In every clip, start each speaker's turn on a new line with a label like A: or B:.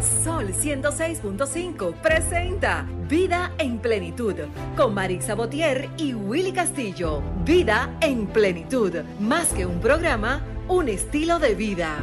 A: Sol 106.5 presenta Vida en Plenitud con Marisa Botier y Willy Castillo. Vida en Plenitud, más que un programa, un estilo de vida.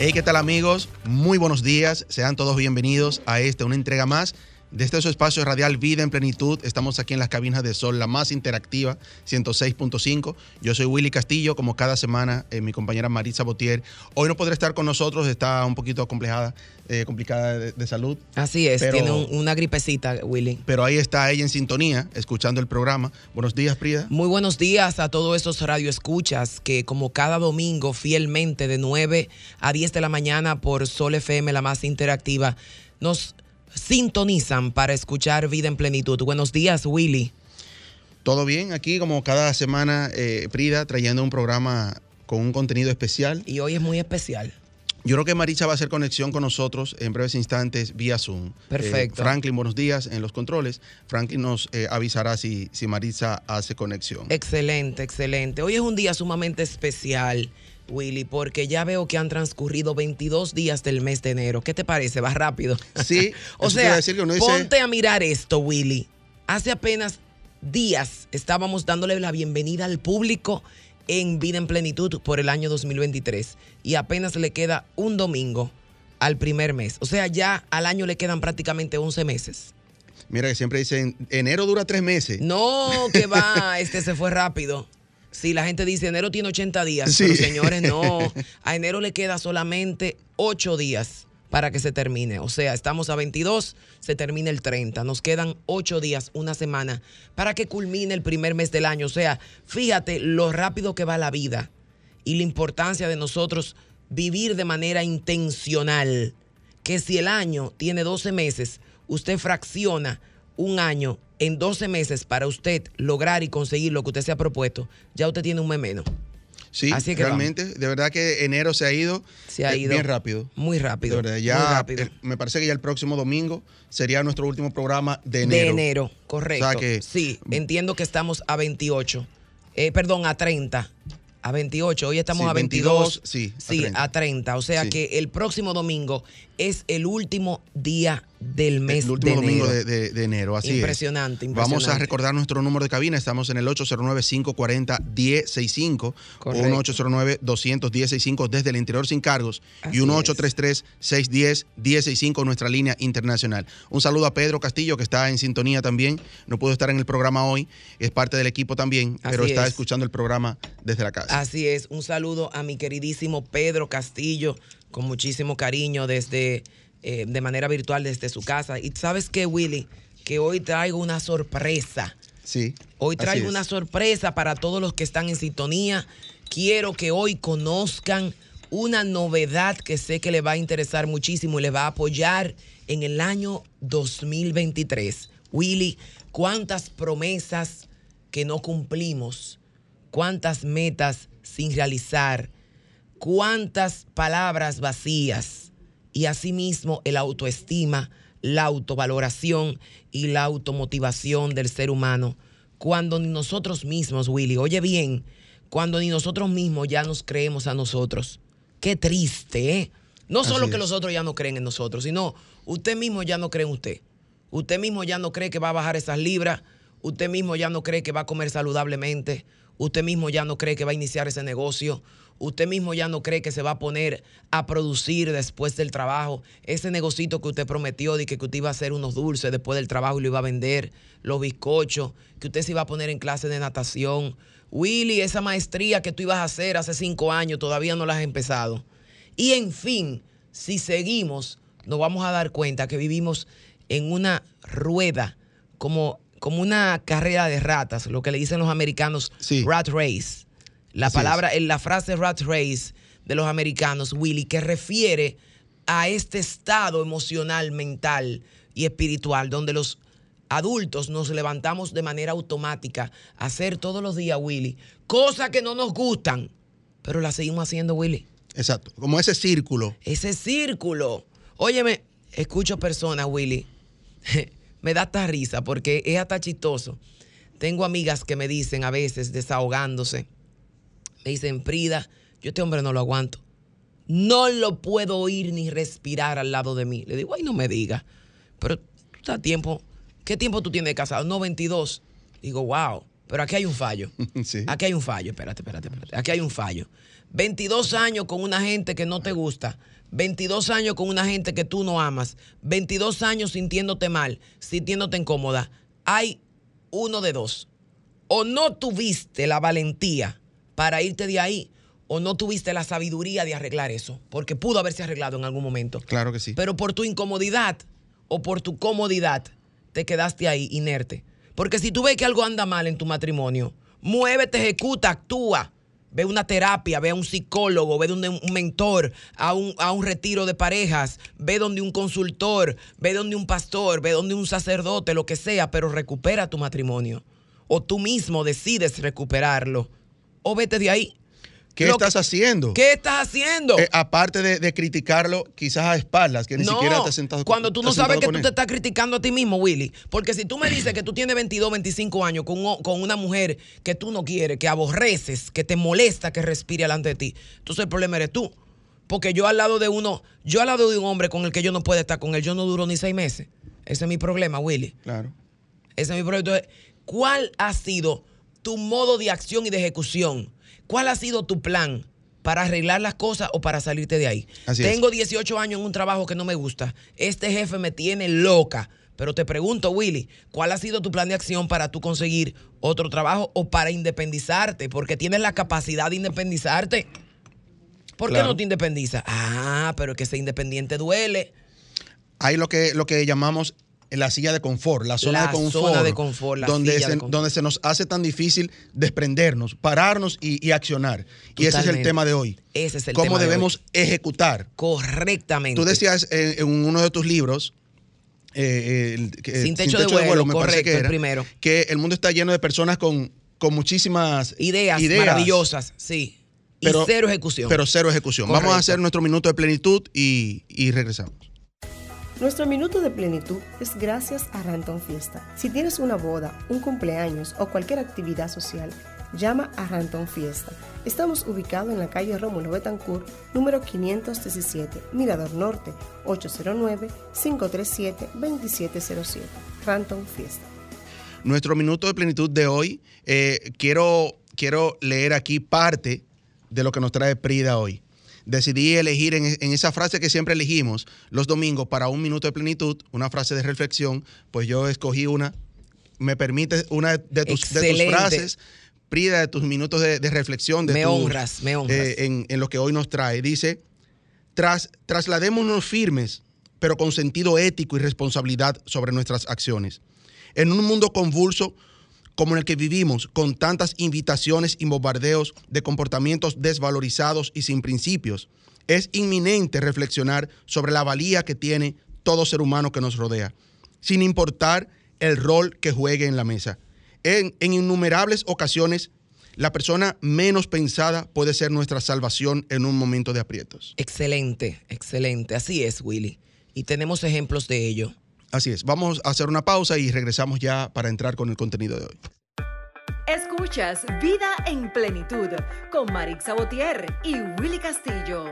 B: Hey, ¿qué tal amigos? Muy buenos días. Sean todos bienvenidos a esta, una entrega más desde su espacio radial Vida en Plenitud, estamos aquí en las cabinas de Sol, la más interactiva, 106.5. Yo soy Willy Castillo, como cada semana, eh, mi compañera Marisa Botier. Hoy no podrá estar con nosotros, está un poquito complejada, eh, complicada de, salud.
C: Así es, tiene una gripecita, Willy.
B: Pero ahí está ella en sintonía, escuchando el programa. Buenos días, Prida.
C: Muy buenos días a todos esos radioescuchas que, como cada domingo, fielmente de 9 a 10 de la mañana por Sol FM, la más interactiva, nos sintonizan para escuchar Vida en Plenitud. Buenos días, Willy.
B: Todo bien, aquí como cada semana, eh, Prida, trayendo un programa con un contenido especial.
C: Y hoy es muy especial.
B: Yo creo que Maricha va a hacer conexión con nosotros en breves instantes vía Zoom.
C: Perfecto.
B: Eh, Franklin, buenos días en los controles. Franklin nos eh, avisará si, si Marisa hace conexión.
C: Excelente, excelente. Hoy es un día sumamente especial. Willy, porque ya veo que han transcurrido 22 días del mes de enero. ¿Qué te parece? Va rápido.
B: Sí.
C: o sea, decir que ponte a mirar esto, Willy. Hace apenas días estábamos dándole la bienvenida al público en Vida en Plenitud por el año 2023 y apenas le queda un domingo al primer mes. O sea, ya al año le quedan prácticamente 11 meses.
B: Mira que siempre dicen, enero dura tres meses.
C: No, que va, este se fue rápido. Sí, la gente dice enero tiene 80 días, pero señores, no. A enero le queda solamente 8 días para que se termine. O sea, estamos a 22, se termina el 30. Nos quedan 8 días, una semana, para que culmine el primer mes del año. O sea, fíjate lo rápido que va la vida y la importancia de nosotros vivir de manera intencional. Que si el año tiene 12 meses, usted fracciona un año en 12 meses para usted lograr y conseguir lo que usted se ha propuesto, ya usted tiene un mes menos.
B: Sí, Así que realmente, de verdad que enero se ha ido,
C: se ha eh, ido
B: bien rápido.
C: Muy rápido.
B: De verdad, ya me parece que ya el próximo domingo sería nuestro último programa de enero.
C: De enero, correcto. O sea que, sí, entiendo que estamos a 28, eh, perdón, a 30. A 28, hoy estamos a 22.
B: sí,
C: sí, a 30. O sea que el próximo domingo es el último día del mes
B: el último domingo de, enero. Así
C: impresionante,
B: es. Vamos a recordar nuestro número de cabina. Estamos en el 809-540-1065 o 809-21065 desde el interior sin cargos y 1833-610-1065 nuestra línea internacional. Un saludo a Pedro Castillo que está en sintonía también. No pudo estar en el programa hoy. Es parte del equipo también, pero está escuchando el programa desde la casa.
C: Así es. Un saludo a mi queridísimo Pedro Castillo con muchísimo cariño desde eh, de manera virtual desde su casa. Y sabes qué, Willy, que hoy traigo una sorpresa.
B: Sí.
C: Hoy traigo una sorpresa para todos los que están en sintonía. Quiero que hoy conozcan una novedad que sé que les va a interesar muchísimo y les va a apoyar en el año 2023. Willy, cuántas promesas que no cumplimos, cuántas metas sin realizar, cuántas palabras vacías y asimismo el autoestima, la autovaloración y la automotivación del ser humano cuando ni nosotros mismos, Willy, oye bien, cuando ni nosotros mismos ya nos creemos a nosotros. Qué triste, ¿eh? No solo que los otros ya no creen en nosotros, sino usted mismo ya no cree en usted. Usted mismo ya no cree que va a bajar esas libras, usted mismo ya no cree que va a comer saludablemente, usted mismo ya no cree que va a iniciar ese negocio, usted mismo ya no cree que se va a poner a producir después del trabajo. Ese negocito que usted prometió de que usted iba a hacer unos dulces después del trabajo y lo iba a vender, los bizcochos, que usted se iba a poner en clase de natación. Willy, esa maestría que tú ibas a hacer hace cinco años, todavía no la has empezado. Y en fin, si seguimos, nos vamos a dar cuenta que vivimos en una rueda, como, como una carrera de ratas, lo que le dicen los americanos, rat race la palabra, en la frase rat race de los americanos, Willy, que refiere a este estado emocional, mental y espiritual, donde los adultos nos levantamos de manera automática a hacer todos los días, Willy, cosas que no nos gustan, pero las seguimos haciendo, Willy.
B: Exacto, como ese círculo.
C: Ese círculo. Óyeme, escucho personas, Willy, me da hasta risa porque es hasta chistoso. Tengo amigas que me dicen a veces, desahogándose, me dicen, Frida, yo este hombre no lo aguanto. No lo puedo oír ni respirar al lado de mí. Le digo, ay, no me diga. Pero tú estás tiempo. ¿Qué tiempo tú tienes casado? No, 22. Digo, wow. Pero aquí hay un fallo.
B: Sí.
C: Aquí hay un fallo. Espérate, espérate, espérate. Aquí hay un fallo. 22 años con una gente que no te gusta. 22 años con una gente que tú no amas. 22 años sintiéndote mal, sintiéndote incómoda. Hay uno de dos. O no tuviste la valentía para irte de ahí, o no tuviste la sabiduría de arreglar eso, porque pudo haberse arreglado en algún momento.
B: Claro que sí.
C: Pero por tu incomodidad o por tu comodidad, te quedaste ahí inerte. Porque si tú ves que algo anda mal en tu matrimonio, muévete, ejecuta, actúa. Ve una terapia, ve a un psicólogo, ve donde un mentor, a un, a un retiro de parejas, ve donde un consultor, ve donde un pastor, ve donde un sacerdote, lo que sea, pero recupera tu matrimonio. O tú mismo decides recuperarlo. O vete de ahí.
B: ¿Qué
C: Lo
B: estás
C: que-
B: haciendo?
C: ¿Qué estás haciendo?
B: Eh, aparte de, de criticarlo, quizás a espaldas, que ni
C: no,
B: siquiera te has sentado
C: cuando tú no sabes que tú
B: él.
C: te estás criticando a ti mismo, Willy. Porque si tú me dices que tú tienes 22, 25 años con, con una mujer que tú no quieres, que aborreces, que te molesta que respire delante de ti, entonces el problema eres tú. Porque yo al lado de uno, yo al lado de un hombre con el que yo no puedo estar con él, yo no duro ni seis meses. Ese es mi problema, Willy.
B: Claro.
C: Ese es mi problema. Entonces, ¿cuál ha sido tu modo de acción y de ejecución? ¿Cuál ha sido tu plan para arreglar las cosas o para salirte de ahí?
B: Así es.
C: Tengo 18 años en un trabajo que no me gusta. Este jefe me tiene loca. Pero te pregunto, Willy, ¿cuál ha sido tu plan de acción para tú conseguir otro trabajo o para independizarte? Porque tienes la capacidad de independizarte. ¿Por qué no te independizas? Ah, pero que ser independiente duele.
B: Hay lo que, lo que llamamos la silla de confort, la zona
C: La
B: de confort.
C: zona de confort, la
B: donde,
C: silla
B: se,
C: de confort.
B: donde se nos hace tan difícil desprendernos, pararnos y, y accionar. Y ese es el tema de hoy.
C: Ese es el
B: Cómo
C: tema de
B: debemos ejecutar.
C: Correctamente.
B: Tú decías en, en uno de tus libros, eh, el- que-
C: Sin techo de vuelo,
B: me parece que
C: el
B: era,
C: primero.
B: que el mundo está lleno de personas con, con muchísimas
C: ideas, maravillosas, sí.
B: Pero-
C: y cero ejecución.
B: pero cero ejecución. Vamos a hacer nuestro minuto de plenitud y, y regresamos.
D: Nuestro minuto de plenitud es gracias a Ranton Fiesta. Si tienes una boda, un cumpleaños o cualquier actividad social, llama a Ranton Fiesta. Estamos ubicados en la calle Rómulo Betancourt, número 517, Mirador Norte, 809-537-2707. Ranton Fiesta.
B: Nuestro minuto de plenitud de hoy, eh, quiero, quiero leer aquí parte de lo que nos trae Prida hoy. Decidí elegir en, en esa frase que siempre elegimos los domingos para un minuto de plenitud, una frase de reflexión, pues yo escogí una, me permite una de tus, de tus
C: Excelente.
B: frases, Prida, de tus minutos de, de reflexión, de
C: Me
B: tus,
C: honras, me honras.
B: eh, en, en lo que hoy nos trae. Dice, Tras, trasladémonos firmes, pero con sentido ético y responsabilidad sobre nuestras acciones. En un mundo convulso como en el que vivimos, con tantas invitaciones y bombardeos de comportamientos desvalorizados y sin principios, es inminente reflexionar sobre la valía que tiene todo ser humano que nos rodea, sin importar el rol que juegue en la mesa. En, en innumerables ocasiones, la persona menos pensada puede ser nuestra salvación en un momento de aprietos.
C: Excelente, excelente. Así es, Willy. Y tenemos ejemplos de ello.
B: Así es, vamos a hacer una pausa y regresamos ya para entrar con el contenido de hoy.
A: Escuchas Vida en Plenitud con Marix Sabotier y Willy Castillo.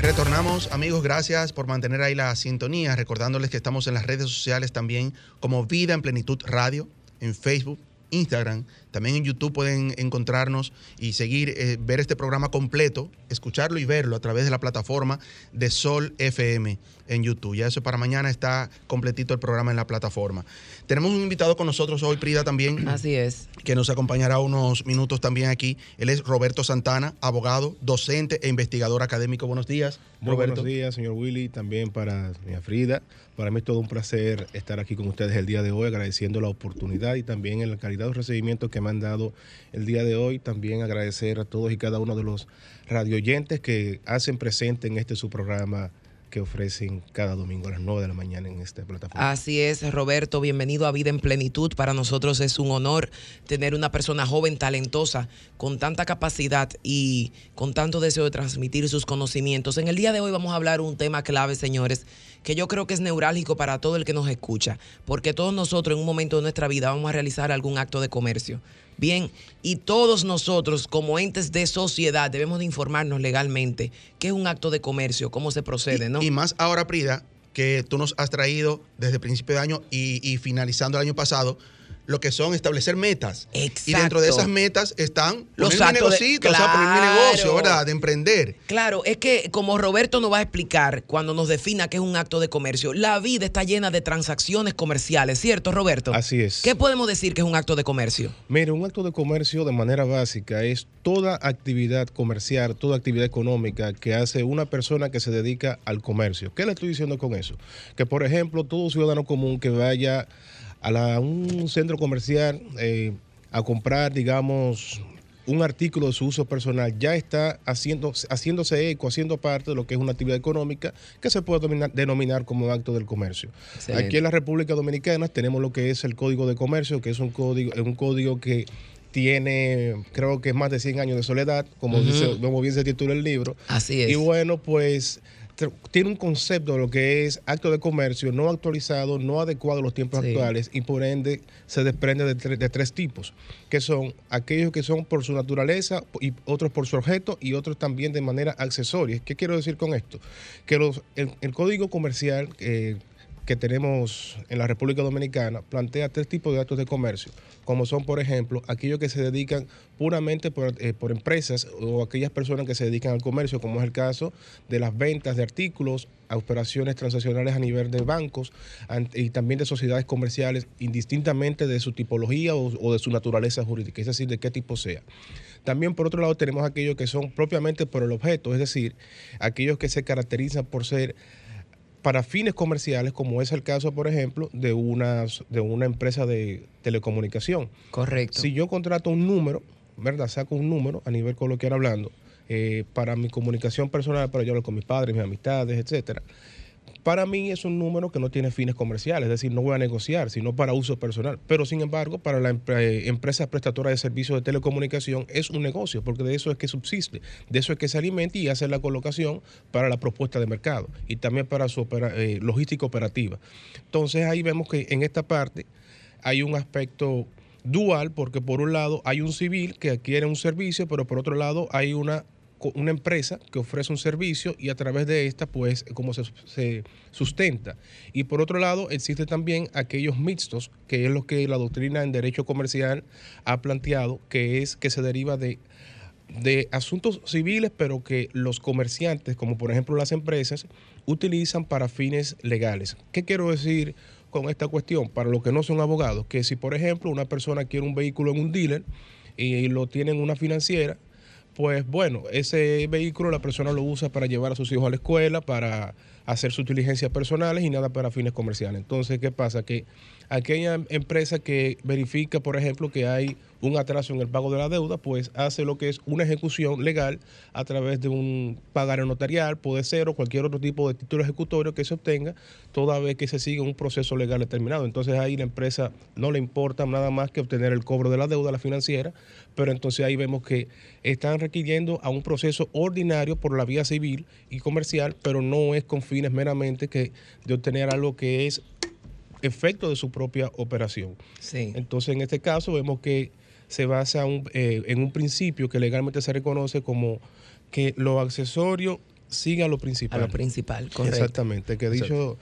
B: Retornamos, amigos, gracias por mantener ahí la sintonía, recordándoles que estamos en las redes sociales también como Vida en Plenitud Radio, en Facebook, Instagram, también en YouTube pueden encontrarnos y seguir, eh, ver este programa completo, escucharlo y verlo a través de la plataforma de Sol FM en YouTube. Ya eso para mañana está completito el programa en la plataforma. Tenemos un invitado con nosotros hoy, Prida, también
C: Así es.
B: que nos acompañará unos minutos también aquí. Él es Roberto Santana, abogado, docente e investigador académico. Buenos días,
E: Muy
B: Roberto.
E: buenos días, señor Willy, también para doña Frida. Para mí es todo un placer estar aquí con ustedes el día de hoy, agradeciendo la oportunidad y también en la calidad de los recibimientos que el día de hoy. También agradecer a todos y cada uno de los radioyentes que hacen presente en este su programa que ofrecen cada domingo a las 9 de la mañana en esta plataforma.
C: Así es, Roberto, bienvenido a Vida en Plenitud. Para nosotros es un honor tener una persona joven, talentosa, con tanta capacidad y con tanto deseo de transmitir sus conocimientos. En el día de hoy vamos a hablar un tema clave, señores, que yo creo que es neurálgico para todo el que nos escucha, porque todos nosotros en un momento de nuestra vida vamos a realizar algún acto de comercio. Bien, y todos nosotros como entes de sociedad debemos de informarnos legalmente qué es un acto de comercio, cómo se procede,
B: y,
C: ¿no?
B: y más ahora, Prida, que tú nos has traído desde el principio de año y, y finalizando el año pasado, lo que son establecer metas. Y dentro de
C: Exacto.
B: esas metas están
C: Los
B: poner mi
C: actos de-
B: negocito, o sea, poner mi
C: Claro.
B: negocio, ¿verdad? De emprender.
C: Claro, es que como Roberto nos va a explicar cuando nos defina qué es un acto de comercio, la vida está llena de transacciones comerciales, ¿cierto, Roberto?
E: Así es.
C: ¿Qué podemos decir que es un acto de comercio?
E: Mire, un acto de comercio de manera básica es toda actividad comercial, toda actividad económica que hace una persona que se dedica al comercio. ¿Qué le estoy diciendo con eso? Que, por ejemplo, todo ciudadano común que vaya a la- un centro comercial eh, a comprar, digamos, un artículo de su uso personal, ya está haciendo, haciéndose eco, haciendo parte de lo que es una actividad económica que se puede dominar- denominar como acto del comercio.
C: Excelente.
E: Aquí en la República Dominicana tenemos lo que es el Código de Comercio, que es un código, es un código que tiene, creo que más de 100 años de soledad, como, dice, como bien se titula el libro.
C: Así es.
E: Y bueno, pues tiene un concepto de lo que es acto de comercio no actualizado, no adecuado a los tiempos
C: Sí.
E: actuales y por ende se desprende de, tre- de tres tipos, que son aquellos que son por su naturaleza y otros por su objeto y otros también de manera accesoria. ¿Qué quiero decir con esto? Que los, el, el código comercial eh, que tenemos en la República Dominicana plantea tres tipos de actos de comercio, como son, por ejemplo, aquellos que se dedican puramente por, eh, por empresas o aquellas personas que se dedican al comercio, como es el caso de las ventas de artículos, a operaciones transaccionales a nivel de bancos an- y también de sociedades comerciales, indistintamente de su tipología o, o de su naturaleza jurídica, es decir, de qué tipo sea. También por otro lado tenemos aquellos que son propiamente por el objeto, es decir, aquellos que se caracterizan por ser para fines comerciales, como es el caso, por ejemplo, de una, de una empresa de telecomunicación.
C: Correcto.
E: Si yo contrato un número, ¿verdad? Saco un número a nivel coloquial hablando, eh, para mi comunicación personal, para yo hablar con mis padres, mis amistades, etcétera. Para mí es un número que no tiene fines comerciales, es decir, no voy a negociar, sino para uso personal. Pero sin embargo, para la eh, empresa prestadora de servicios de telecomunicación es un negocio, porque de eso es que subsiste, de eso es que se alimenta y hace la colocación para la propuesta de mercado y también para su eh, logística operativa. Entonces ahí vemos que en esta parte hay un aspecto dual, porque por un lado hay un civil que adquiere un servicio, pero por otro lado hay una, una empresa que ofrece un servicio y a través de esta, pues, como se, se sustenta. Y por otro lado, existe también aquellos mixtos, que es lo que la doctrina en derecho comercial ha planteado, que es que se deriva de de asuntos civiles, pero que los comerciantes, como por ejemplo las empresas, utilizan para fines legales. ¿Qué quiero decir con esta cuestión? Para los que no son abogados, que si por ejemplo una persona quiere un vehículo en un dealer y lo tiene en una financiera, pues bueno, ese vehículo la persona lo usa para llevar a sus hijos a la escuela, para hacer sus diligencias personales y nada para fines comerciales. Entonces, ¿qué pasa? Que aquella empresa que verifica, por ejemplo, que hay un atraso en el pago de la deuda, pues hace lo que es una ejecución legal a través de un pagar notarial, puede ser, o cualquier otro tipo de título ejecutorio que se obtenga, toda vez que se siga un proceso legal determinado. Entonces ahí la empresa no le importa nada más que obtener el cobro de la deuda la financiera, pero entonces ahí vemos que están requiriendo a un proceso ordinario por la vía civil y comercial, pero no es con fines meramente que de obtener algo que es efecto de su propia operación.
C: Sí.
E: Entonces, en este caso, vemos que se basa un- eh, en un principio que legalmente se reconoce como que lo accesorio siga lo
C: A
E: principal.
C: lo principal, correcto.
E: Exactamente, que dicho...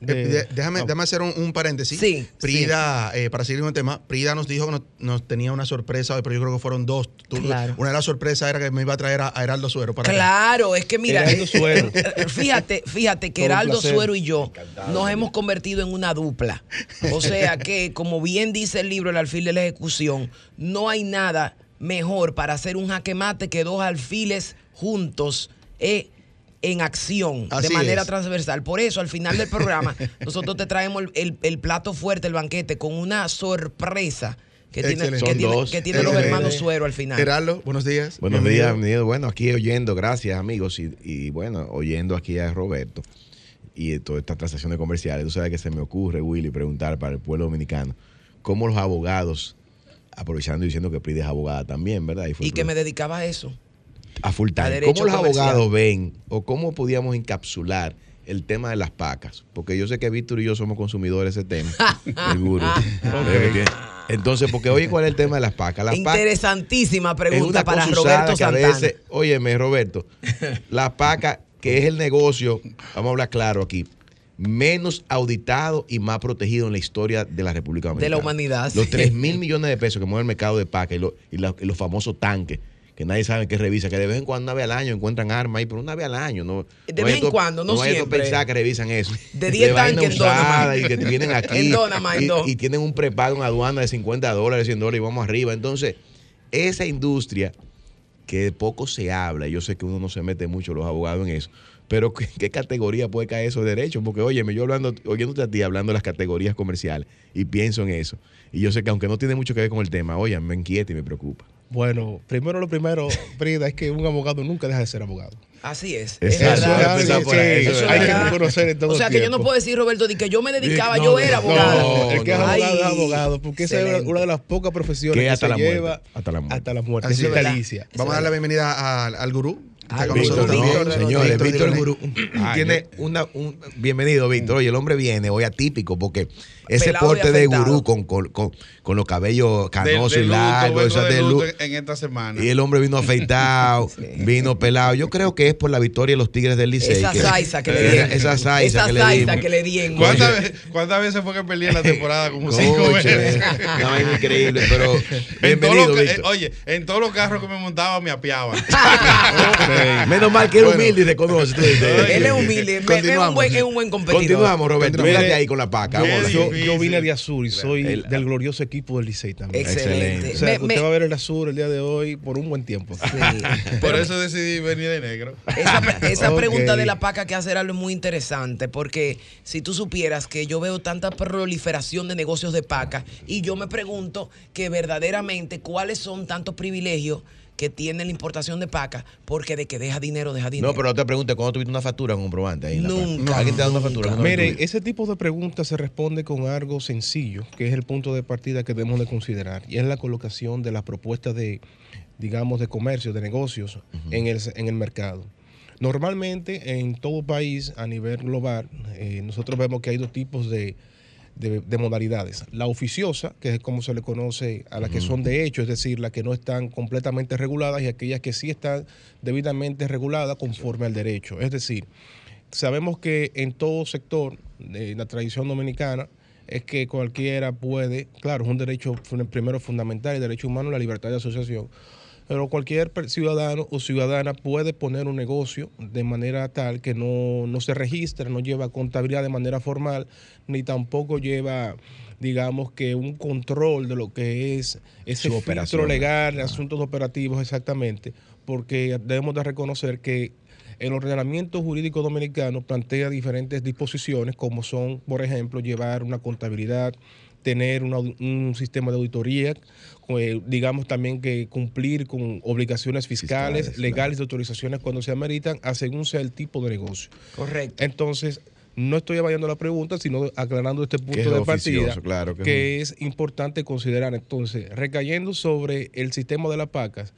E: de-
B: de- déjame, déjame hacer un, un paréntesis.
C: Sí,
B: Prida, eh, para seguir con el tema, Prida nos dijo que nos, nos tenía una sorpresa, pero yo creo que fueron dos. Tú-
C: Claro.
B: Una de las sorpresas era que me iba a traer a, a Heraldo Suero para acá.
C: Claro, es que mira,
E: Heraldo Suero.
C: fíjate, fíjate que
E: Todo
C: Heraldo. Suero y yo nos hemos convertido en una dupla. O sea que, como bien dice el libro El alfil de la ejecución, no hay nada mejor para hacer un jaque mate que dos alfiles juntos eh, en acción,
B: Así
C: de manera
B: es.
C: transversal. Por eso, al final del programa, nosotros te traemos el, el- el plato fuerte, el banquete, con una sorpresa que tiene,
B: Excelente.
C: que tiene- que tienen los hermanos Suero al final.
B: Heraldo, buenos días.
F: Buenos
B: Bienvenido.
F: días, bienvenido. Bueno, aquí oyendo, gracias amigos, y, y bueno, oyendo aquí a Roberto y todas estas transacciones comerciales. Tú sabes que se me ocurre, Willy, preguntar para el pueblo dominicano, ¿cómo los abogados, aprovechando y diciendo que Pride es abogada también, ¿verdad? fue
C: Y que me dedicaba a eso.
F: A full time. ¿Cómo los
C: comercial.
F: abogados ven o cómo podíamos encapsular el tema de las pacas? Porque yo sé que Víctor y yo somos consumidores de ese tema. que tiene- Entonces, porque oye, ¿cuál es el tema de las pacas? Las
C: Interesantísima
F: es
C: pregunta para Roberto Santana.
F: veces, óyeme, Roberto, las pacas, que es el negocio, vamos a hablar claro aquí, menos auditado y más protegido en la historia de la República Dominicana.
C: De la humanidad,
F: Los
C: sí.
F: 3 mil millones de pesos que mueve el mercado de pacas y, lo- y la- y los famosos tanques, que nadie sabe qué revisa, que de vez en cuando, una vez al año, encuentran armas ahí, pero una vez al año. No,
C: De
F: no
C: vez en cuando, no
F: to
C: siempre.
F: pensar que revisan eso.
C: De 10
F: vaina
C: tanques en Donama.
F: Y que vienen aquí.
C: En
F: y, tienen un prepago en aduana de 50 dólares, 100 dólares y vamos arriba. Entonces, esa industria que poco se habla, yo sé que uno no se mete mucho los abogados en eso, pero ¿qué, qué categoría puede caer eso de derecho? Porque, oye, yo hablando, oyéndote a ti hablando de las categorías comerciales y pienso en eso. Y yo sé que aunque no tiene mucho que ver con el tema, oye, me inquieta y me preocupa.
E: Bueno, primero lo primero, Frida, es que un abogado nunca deja de ser abogado.
C: Así es. Es
E: Eso
C: verdad.
E: es
F: eso es
E: hay que reconocer en todo
C: O sea, que yo no puedo decir, Roberto, de que yo me dedicaba,
F: No,
C: yo era
F: no,
C: abogado.
E: No, el que es abogado
C: Ay,
E: es abogado, porque esa es una- de las pocas profesiones
F: Que
E: que,
F: hasta
E: se
F: la muerte,
E: lleva
F: hasta la muerte.
E: hasta la muerte.
B: Así
E: Es
B: es.
E: vitalicia.
B: Vamos a dar la bienvenida al, al gurú. Con
C: Víctor, Víctor los
F: Señores,
B: Víctor
F: Víctor el. Gurú tiene una, un, bienvenido, Víctor. Oye, el hombre viene hoy atípico porque ese
C: Pelado
F: porte de gurú con, con, con, con los cabellos canosos
G: de
F: y largos,
G: de
F: de
G: luto
F: lu-
G: en esta semana.
F: y el hombre vino afeitado, vino pelado. Yo creo que es por la victoria de los Tigres del Licey.
C: Esa
F: que-
C: saiza que le dieron.
F: Esa saiza que le
C: saiza
F: dimos.
C: que le dieron.
G: ¿Cuántas, veces, cuántas veces fue que perdí en la temporada? Como cinco
F: Coche,
G: veces.
F: una vaina increíble, pero
G: En
F: bienvenido,
G: los ca- eh,
F: Víctor.
G: oye, en todos los carros que me montaba me apiaban.
F: Menos mal que era humilde y reconoce.
C: Él es humilde, es un buen, es un buen competidor.
F: Continuamos, Roberto. Mírate ahí con la paca.
E: Yo, vine de azul y soy
F: El-
E: del glorioso equipo del Licey también.
C: Excelente.
E: O sea,
C: Me-
E: que usted
C: me-
E: va a ver el azul el día de hoy por un buen tiempo.
C: Sí.
G: Por eso decidí venir de negro.
C: Esa, pregunta de la paca que hace algo es muy interesante porque si tú supieras que yo veo tanta proliferación de negocios de paca y yo me pregunto que verdaderamente cuáles son tantos privilegios que tiene la importación de paca porque de que deja dinero, deja dinero.
F: No, pero no te preguntes cuándo tuviste una factura con comprobante ahí. en la
C: Nunca?
F: ¿Alguien te da una factura?
E: Mire,
F: comprobante?
E: ese tipo de preguntas se responde con algo sencillo, que es el punto de partida que debemos de considerar, y es la colocación de las propuestas de, digamos, de comercio, de negocios en, el, en el mercado. Normalmente en todo país a nivel global, eh, nosotros vemos que hay dos tipos de, de- de modalidades. La oficiosa, que es como se le conoce a las que son de hecho, es decir, las que no están completamente reguladas y aquellas que sí están debidamente reguladas conforme al derecho. Es decir, sabemos que en todo sector de la tradición dominicana es que cualquiera puede, claro, es un derecho primero fundamental, el derecho humano, la libertad de asociación, pero cualquier ciudadano o ciudadana puede poner un negocio de manera tal que no, no se registra, no lleva contabilidad de manera formal, ni tampoco lleva, digamos que un control de lo que es ese
F: Su
E: filtro legal, asuntos operativos exactamente, porque debemos de reconocer que el ordenamiento jurídico dominicano plantea diferentes disposiciones, como son, por ejemplo, llevar una contabilidad, tener una un sistema de auditoría, eh, digamos también que cumplir con obligaciones fiscales,
F: Fiscales,
E: legales de autorizaciones cuando se ameritan, a según sea el tipo de negocio.
C: Correcto.
E: Entonces, no estoy evadiendo la pregunta, sino aclarando este punto
F: es
E: de
F: oficioso,
E: partida
F: claro, que es
E: que es importante considerar. Entonces, recayendo sobre el sistema de las pacas,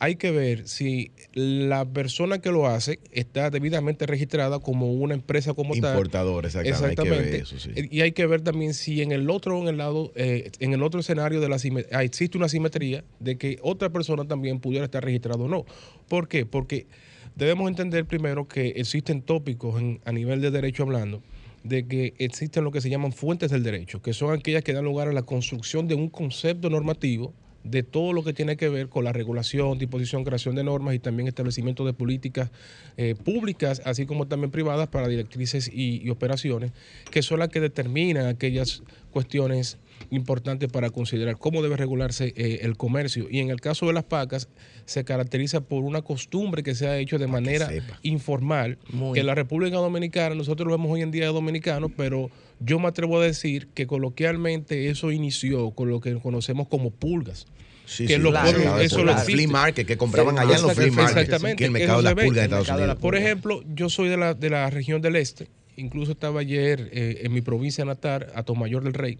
E: hay que ver si la persona que lo hace está debidamente registrada como una empresa como tal.
F: Importador, exactamente. Hay que ver eso, sí.
E: Y hay que ver también si en el otro, en el lado, eh, en el otro escenario de la ah, existe una simetría de que otra persona también pudiera estar registrada o no. ¿Por qué? Porque debemos entender primero que existen tópicos en- a nivel de derecho hablando de que existen lo que se llaman fuentes del derecho, que son aquellas que dan lugar a la construcción de un concepto normativo de todo lo que tiene que ver con la regulación, disposición, creación de normas y también establecimiento de políticas eh, públicas, así como también privadas para directrices y, y operaciones, que son las que determinan aquellas cuestiones importantes para considerar cómo debe regularse eh, el comercio. Y en el caso de las pacas, se caracteriza por una costumbre que se ha hecho de manera informal,
C: Muy.
E: que en la República Dominicana, nosotros lo vemos hoy en día de dominicanos, pero yo me atrevo a decir que coloquialmente eso inició con lo que conocemos como pulgas.
F: Sí,
E: que
F: sí,
E: lo
F: claro,
E: eso lo
F: los
E: existe.
F: flea market que compraban
C: Sí,
F: allá en los flea
E: Exactamente,
F: market,
E: exactamente,
F: que el mercado de
E: eso
F: la
E: se ve.
F: pulga de Estados Unidos.
E: Por ejemplo, yo soy de la, de la región del este, incluso estaba ayer eh, en mi provincia natal, a Tomayor del Rey,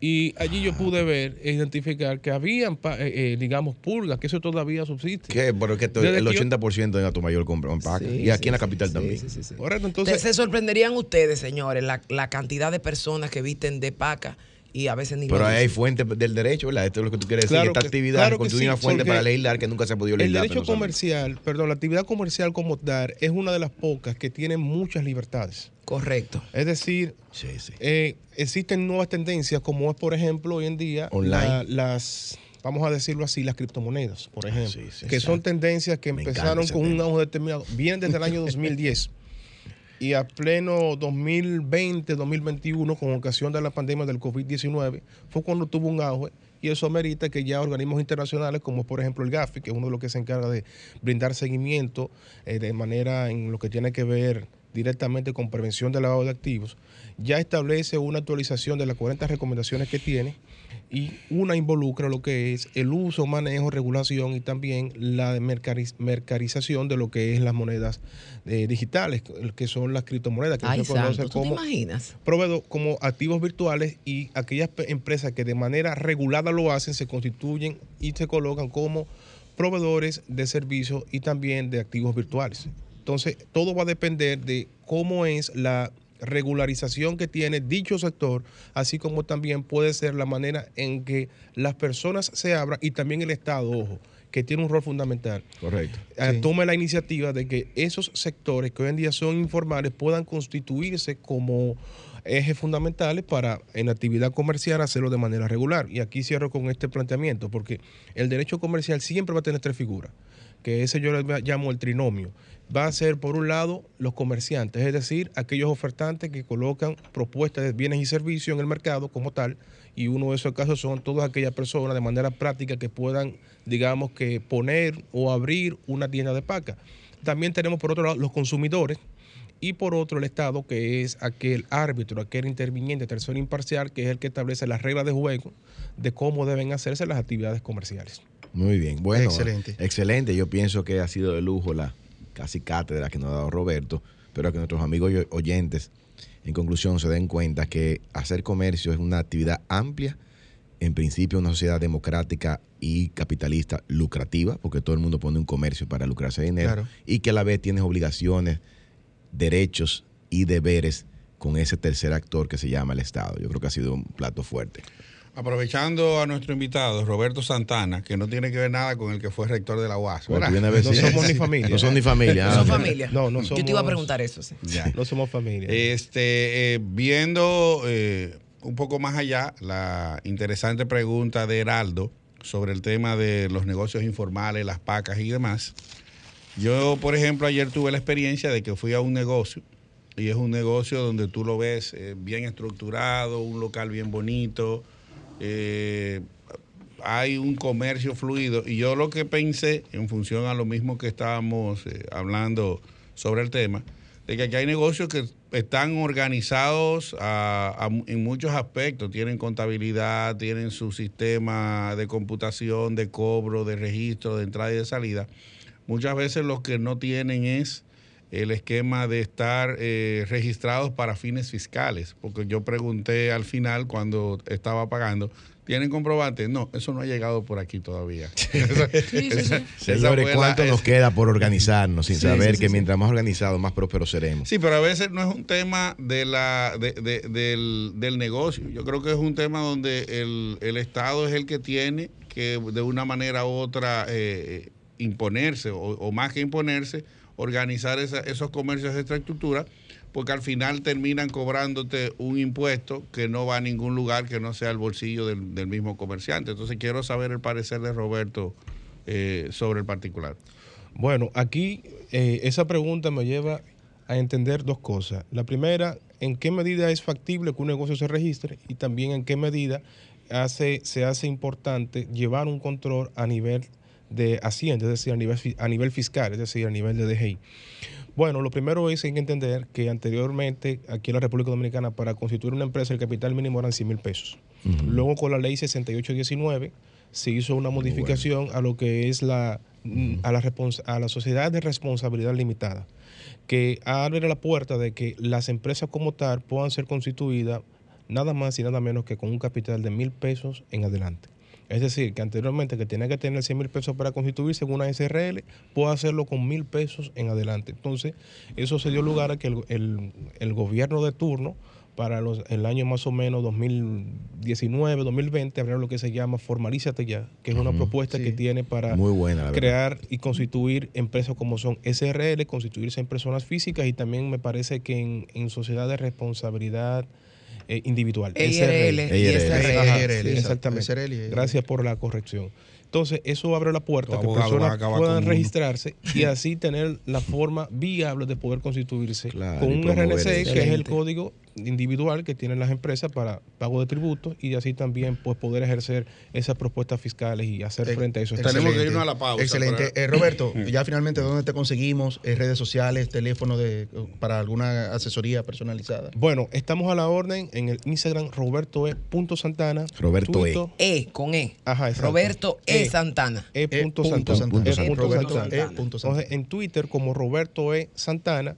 E: y allí yo pude ver e identificar que habían, pa- eh, eh, digamos, pulgas, que eso todavía subsiste.
F: ¿Qué? Pero que
E: Desde
F: el
E: que yo-
F: 80% en Atomayor compran paca.
C: Sí,
F: y aquí
C: sí,
F: en la capital
C: sí,
F: también.
C: sí, sí, sí.
E: Correcto,
C: Entonces,
E: entonces,
C: se sorprenderían ustedes, señores, la, la cantidad de personas que visten de paca y a veces ni
F: Pero ahí hay
C: dicen.
F: fuente del derecho, ¿verdad? Esto es lo que tú quieres
E: Claro
F: decir. Esta
E: que-
F: actividad
E: claro
F: constituye
E: sí,
F: una fuente para legislar que nunca se ha podido
E: El
F: legislar.
E: derecho
F: no sabemos.
E: comercial, perdón, la actividad comercial como tal es una de las pocas que tiene muchas libertades.
C: Correcto.
E: Es decir,
F: Sí, sí.
E: eh, existen nuevas tendencias como es, por ejemplo, hoy en día
F: Online.
E: la- las, vamos a decirlo así, las criptomonedas, por ejemplo,
F: sí, sí,
E: que son tendencias que
F: Me
E: empezaron con un auge determinado, vienen desde el año 2010 y a pleno 2020, 2021, con ocasión de la pandemia del COVID-19, fue cuando tuvo un auge y eso amerita que ya organismos internacionales como por ejemplo el GAFI, que es uno de los que se encarga de brindar seguimiento eh, de manera en lo que tiene que ver directamente con prevención del lavado de activos, ya establece una actualización de las 40 recomendaciones que tiene y una involucra lo que es el uso, manejo, regulación y también la mercariz- mercarización de lo que es las monedas eh, digitales, que son las criptomonedas, que
C: Ay,
E: se conocen
C: santo, ¿tú te
E: como proveedor como activos virtuales y aquellas empresas que de manera regulada lo hacen se constituyen y se colocan como proveedores de servicios y también de activos virtuales. Entonces, todo va a depender de cómo es la regularización que tiene dicho sector, así como también puede ser la manera en que las personas se abran y también el Estado, ojo, que tiene un rol fundamental
F: Correcto.
E: eh, tome la iniciativa de que esos sectores que hoy en día son informales puedan constituirse como ejes fundamentales para en actividad comercial hacerlo de manera regular. Y aquí cierro con este planteamiento, porque el derecho comercial siempre va a tener tres figuras, que ese yo le llamo el trinomio. Va a ser, por un lado, los comerciantes, es decir, aquellos ofertantes que colocan propuestas de bienes y servicios en el mercado como tal, y uno de esos casos son todas aquellas personas de manera práctica que puedan, digamos, que poner o abrir una tienda de paca. También tenemos por otro lado los consumidores y por otro el Estado que es aquel árbitro, aquel interviniente, tercero imparcial, que es el que establece las reglas de juego de cómo deben hacerse las actividades comerciales.
F: Muy bien. Bueno,
B: Excelente.
F: Excelente. Yo pienso que ha sido de lujo la casi cátedra que nos ha dado Roberto, pero que nuestros amigos oyentes, en conclusión, se den cuenta que hacer comercio es una actividad amplia, en principio una sociedad democrática y capitalista lucrativa, porque todo el mundo pone un comercio para lucrarse dinero,
B: Claro.
F: y que a la vez tienes obligaciones, derechos y deberes con ese tercer actor que se llama el Estado. Yo creo que ha sido un plato fuerte.
G: Aprovechando a nuestro invitado, Roberto Santana, que no tiene que ver nada con el que fue rector de la UAS.
F: Ver
E: No somos ni familia.
F: No son ni familia.
C: No son familia.
E: No, no
C: Yo te iba a
E: somos-
C: preguntar eso, sí.
G: Ya.
E: No somos familia.
G: Este, eh, viendo eh, un poco más allá la interesante pregunta de Heraldo sobre el tema de los negocios informales, las pacas y demás. Yo, por ejemplo, ayer tuve la experiencia de que fui a un negocio y es un negocio donde tú lo ves eh, bien estructurado, un local bien bonito, eh, hay un comercio fluido y yo lo que pensé en función a lo mismo que estábamos eh, hablando sobre el tema, de que aquí hay negocios que están organizados en muchos aspectos, tienen contabilidad, tienen su sistema de computación, de cobro, de registro, de entrada y de salida. Muchas veces lo que no tienen es el esquema de estar eh, registrados para fines fiscales, porque yo pregunté al final cuando estaba pagando, ¿tienen comprobante? No, eso no ha llegado por aquí todavía. Esa-
F: Señores,
G: la-
F: ¿cuánto nos
G: es-
F: queda por organizarnos sin
G: Sí,
F: saber
G: sí, sí,
F: que
G: sí.
F: mientras más organizados, más prósperos seremos?
G: Sí, pero a veces no es un tema de la, de- de- del, del negocio. Yo creo que es un tema donde el, el Estado es el que tiene que de una manera u otra eh, imponerse, o, o más que imponerse, organizar esa- esos comercios de esta estructura, porque al final terminan cobrándote un impuesto que no va a ningún lugar que no sea el bolsillo del, mismo comerciante. Entonces quiero saber el parecer de Roberto eh, sobre el particular.
E: Bueno, aquí eh, esa pregunta me lleva a entender dos cosas. La primera, en qué medida es factible que un negocio se registre y también en qué medida se hace importante llevar un control a nivel de Hacienda, es decir, a nivel, a nivel fiscal, es decir, a nivel de DGI. Bueno, lo primero es hay que entender que anteriormente aquí en la República Dominicana para constituir una empresa el capital mínimo eran 100 mil pesos. Luego con la ley 6819 se hizo una modificación a lo que es la, a, la respons- a la sociedad de responsabilidad limitada, que abre la puerta de que las empresas como tal puedan ser constituidas nada más y nada menos que con un capital de mil pesos en adelante. Es decir, que anteriormente que tenía que tener 100 mil pesos para constituirse en una SRL, puede hacerlo con mil pesos en adelante. Entonces, eso se dio lugar a que el, el- el gobierno de turno para los, el año más o menos 2019, 2020, habrá lo que se llama Formalízate Ya, que es una propuesta que tiene para
F: Muy buena,
E: crear y constituir empresas como son SRL, constituirse en personas físicas y también me parece que en, en sociedad de responsabilidad eh, individual.
C: EIRL
B: EIRL,
E: exactamente.
B: Y-
E: Gracias por la corrección. Entonces, eso abre la puerta a que personas puedan registrarse y así tener la forma viable de poder constituirse
F: Claro,
E: con un RNC, que es el código individual que tienen las empresas para pago de tributos y así también pues poder ejercer esas propuestas fiscales y hacer frente a esos
G: Tenemos que
B: excelente.
G: irnos a la pausa,
B: Excelente. Eh, Roberto, ya finalmente, ¿dónde te conseguimos? Eh, redes sociales, teléfono de, para alguna asesoría personalizada.
E: Bueno, estamos a la orden en el Instagram robertoe.santana.
F: Roberto E.
E: Twitter,
C: E con E.
E: Ajá, exacto.
C: Roberto E.
E: E.
C: Santana.
E: E.
B: E.
E: punto
B: punto
E: Santana.
B: Santana.
E: E.
F: Santana.
E: punto
B: Roberto
E: Santana.
B: E. punto Santana.
E: Entonces, en Twitter como Roberto E. Santana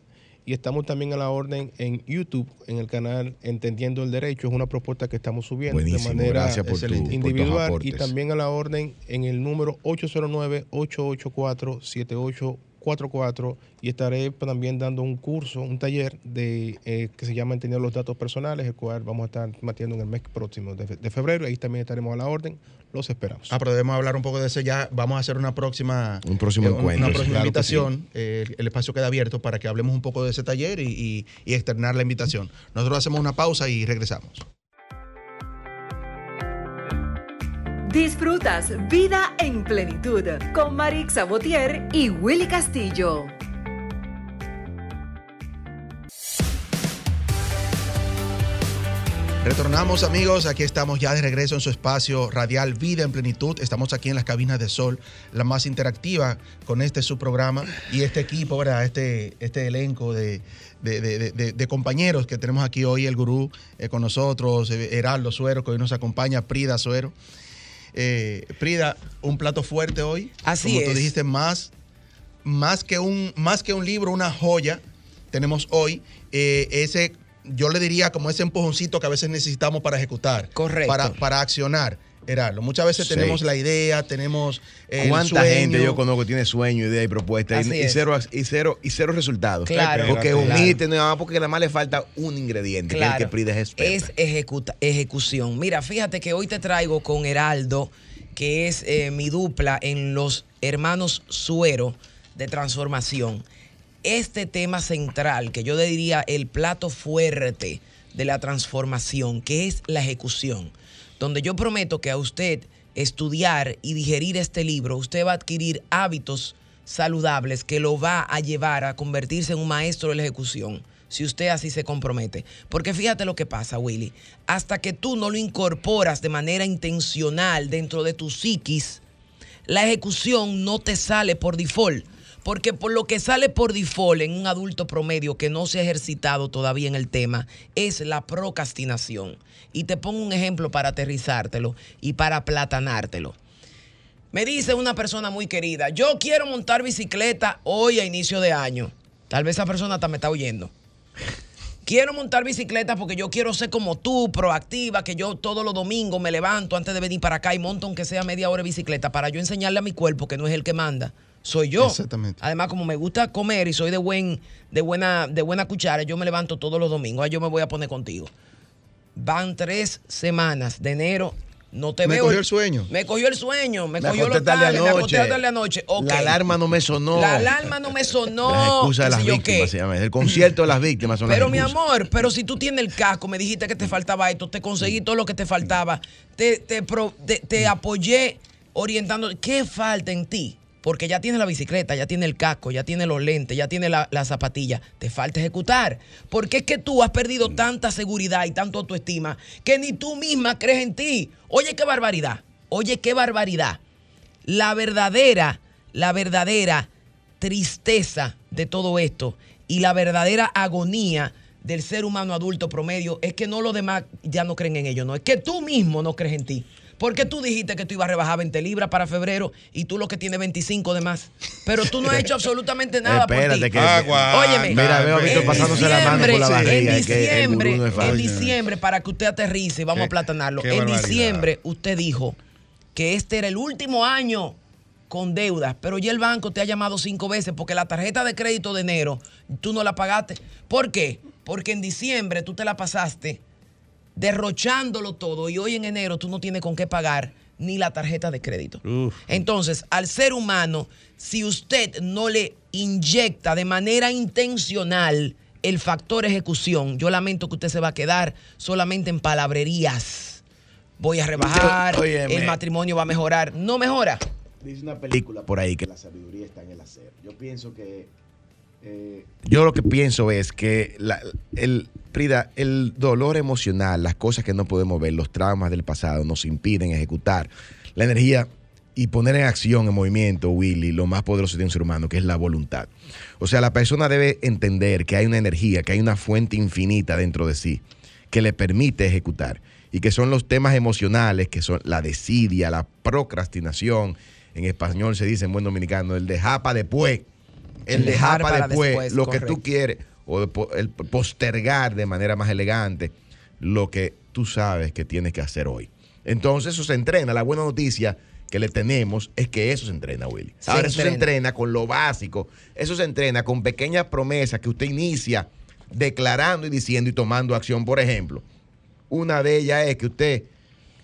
E: y estamos también a la orden en YouTube, en el canal Entendiendo el Derecho. Es una propuesta que estamos subiendo
F: Buenísimo,
E: de manera
F: gracias por, tu, por
E: individual y también a la orden en el número 809-884-7844 y estaré también dando un curso, un taller de eh, que se llama Entendiendo los datos personales, el cual vamos a estar metiendo en el mes próximo de, fe- de febrero. Ahí también estaremos a la orden. Los esperamos.
B: Ah, pero debemos hablar un poco de eso ya. Vamos a hacer una próxima,
F: Un próximo
B: eh,
F: encuentro,
B: Una
F: sí,
B: próxima
F: claro que
B: invitación. Eh, el, el espacio queda abierto para que hablemos un poco de ese taller y, y- y externar la invitación. Nosotros hacemos una pausa y regresamos.
A: Disfrutas Vida en Plenitud con Marix Sabotier y Willy Castillo.
B: Retornamos amigos, aquí estamos ya de regreso en su espacio radial Vida en Plenitud. Estamos aquí en las cabinas de Sol, la más interactiva con este su programa y este equipo, ¿verdad? Este, este elenco de, de- de- compañeros que tenemos aquí hoy, el gurú eh, con nosotros, eh, Heraldo Suero, que hoy nos acompaña, Prida Suero. Eh, Prida, un plato fuerte hoy.
C: Así
B: Como tú dijiste, más, más, que un, más que un libro, una joya tenemos hoy. Eh, ese, yo le diría como ese empujoncito que a veces necesitamos para ejecutar.
C: Correcto.
B: Para, para accionar. Heraldo, muchas veces
F: Sí.
B: tenemos la idea, tenemos el
F: ¿Cuánta
B: sueño.
F: gente yo conozco que tiene sueño, idea y propuesta y, cero, y, cero, y cero resultados?
C: Claro.
F: Porque
G: Espérate.
F: unirte, no, porque nada más le falta un ingrediente, que es el que Prida es experta.
C: es ejecuta- ejecución. Mira, fíjate que hoy te traigo con Heraldo, que es eh, mi dupla en los hermanos Suero de transformación. Este tema central, que yo diría el plato fuerte de la transformación, que es la ejecución, donde yo prometo que a usted estudiar y digerir este libro, usted va a adquirir hábitos saludables que lo va a llevar a convertirse en un maestro de la ejecución, si usted así se compromete. Porque fíjate lo que pasa, Willy, hasta que tú no lo incorporas de manera intencional dentro de tu psiquis, la ejecución no te sale por default. Porque por lo que sale por default en un adulto promedio que no se ha ejercitado todavía en el tema es la procrastinación. Y te pongo un ejemplo para aterrizártelo y para platanártelo. Me dice una persona muy querida, yo quiero montar bicicleta hoy a inicio de año. Tal vez esa persona hasta me está oyendo. Quiero montar bicicleta porque yo quiero ser como tú, proactiva, que yo todos los domingos me levanto antes de venir para acá y monto aunque sea media hora de bicicleta para yo enseñarle a mi cuerpo que no es el que manda, soy yo.
B: Exactamente.
C: Además, como me gusta comer y soy de buen, de buena, de buena cuchara, yo me levanto todos los domingos. Ahí yo me voy a poner contigo. Van tres semanas de enero. No te
B: Me
C: veo.
B: cogió el sueño.
C: Me cogió el sueño. Me,
F: Me
C: cogió los
F: tarde
C: tarde, me acosté
F: anoche.
C: tarde anoche. Ok.
F: La alarma no me sonó.
C: La alarma no me sonó.
F: Las excusas de las víctimas
C: qué.
F: se llama. El concierto de las víctimas son
C: Pero
F: las
C: mi
F: excusas.
C: amor, pero si tú tienes el casco, me dijiste que te faltaba esto, te conseguí todo lo que te faltaba, te, te, pro- te- te apoyé orientando. ¿Qué falta en ti? Porque ya tienes la bicicleta, ya tienes el casco, ya tienes los lentes, ya tienes la, la zapatilla. Te falta ejecutar. Porque es que tú has perdido tanta seguridad y tanto autoestima que ni tú misma crees en ti. Oye, qué barbaridad. Oye, qué barbaridad. La verdadera, la verdadera tristeza de todo esto y la verdadera agonía del ser humano adulto promedio es que no los demás ya no creen en ello, no, es que tú mismo no crees en ti. Porque tú dijiste que tú ibas a rebajar 20 libras para febrero y tú lo que tienes 25 de más. Pero tú no has hecho absolutamente nada
F: Espérate
C: por ti.
F: que-
G: Agua.
C: Óyeme,
F: Mira, veo a Víctor pasándose la mano por la
C: diciembre,
F: barriga.
C: En
F: que
C: diciembre,
F: no
C: en diciembre, para que usted aterrice, vamos
G: Qué-
C: a platanarlo.
G: qué
C: En
G: barbaridad.
C: diciembre usted dijo que este era el último año con deudas, pero ya el banco te ha llamado cinco veces porque la tarjeta de crédito de enero tú no la pagaste. ¿Por qué? porque en diciembre tú te la pasaste derrochándolo todo y hoy en enero tú no tienes con qué pagar ni la tarjeta de crédito. Entonces, al ser humano, si usted no le inyecta de manera intencional el factor ejecución, yo lamento que usted se va a quedar solamente en palabrerías. Voy a rebajar,
F: óyeme.
C: el matrimonio va a mejorar. No mejora.
F: Dice una película por ahí que la sabiduría está en el hacer. Yo pienso que. Eh, yo lo que pienso es que el, Frida, el dolor emocional, las cosas que no podemos ver, los traumas del pasado nos impiden ejecutar la energía y poner en acción, en movimiento, Willy, lo más poderoso de un ser humano, que es la voluntad. O sea, la persona debe entender que hay una energía, que hay una fuente infinita dentro de sí que le permite ejecutar y que son los temas emocionales, que son la desidia, la procrastinación. En español se dice en buen dominicano, el dejar para después. El
C: dejar
F: dejar para después,
C: después,
F: lo que tú quieres, o el postergar de manera más elegante lo que tú sabes que tienes que hacer hoy. Entonces eso se entrena. La buena noticia que le tenemos es que eso se entrena, Willy.
C: Se
F: Ahora, eso se
C: entrena
F: con lo básico. Eso se entrena con pequeñas promesas que usted inicia declarando y diciendo y tomando acción. Por ejemplo, una de ellas es que usted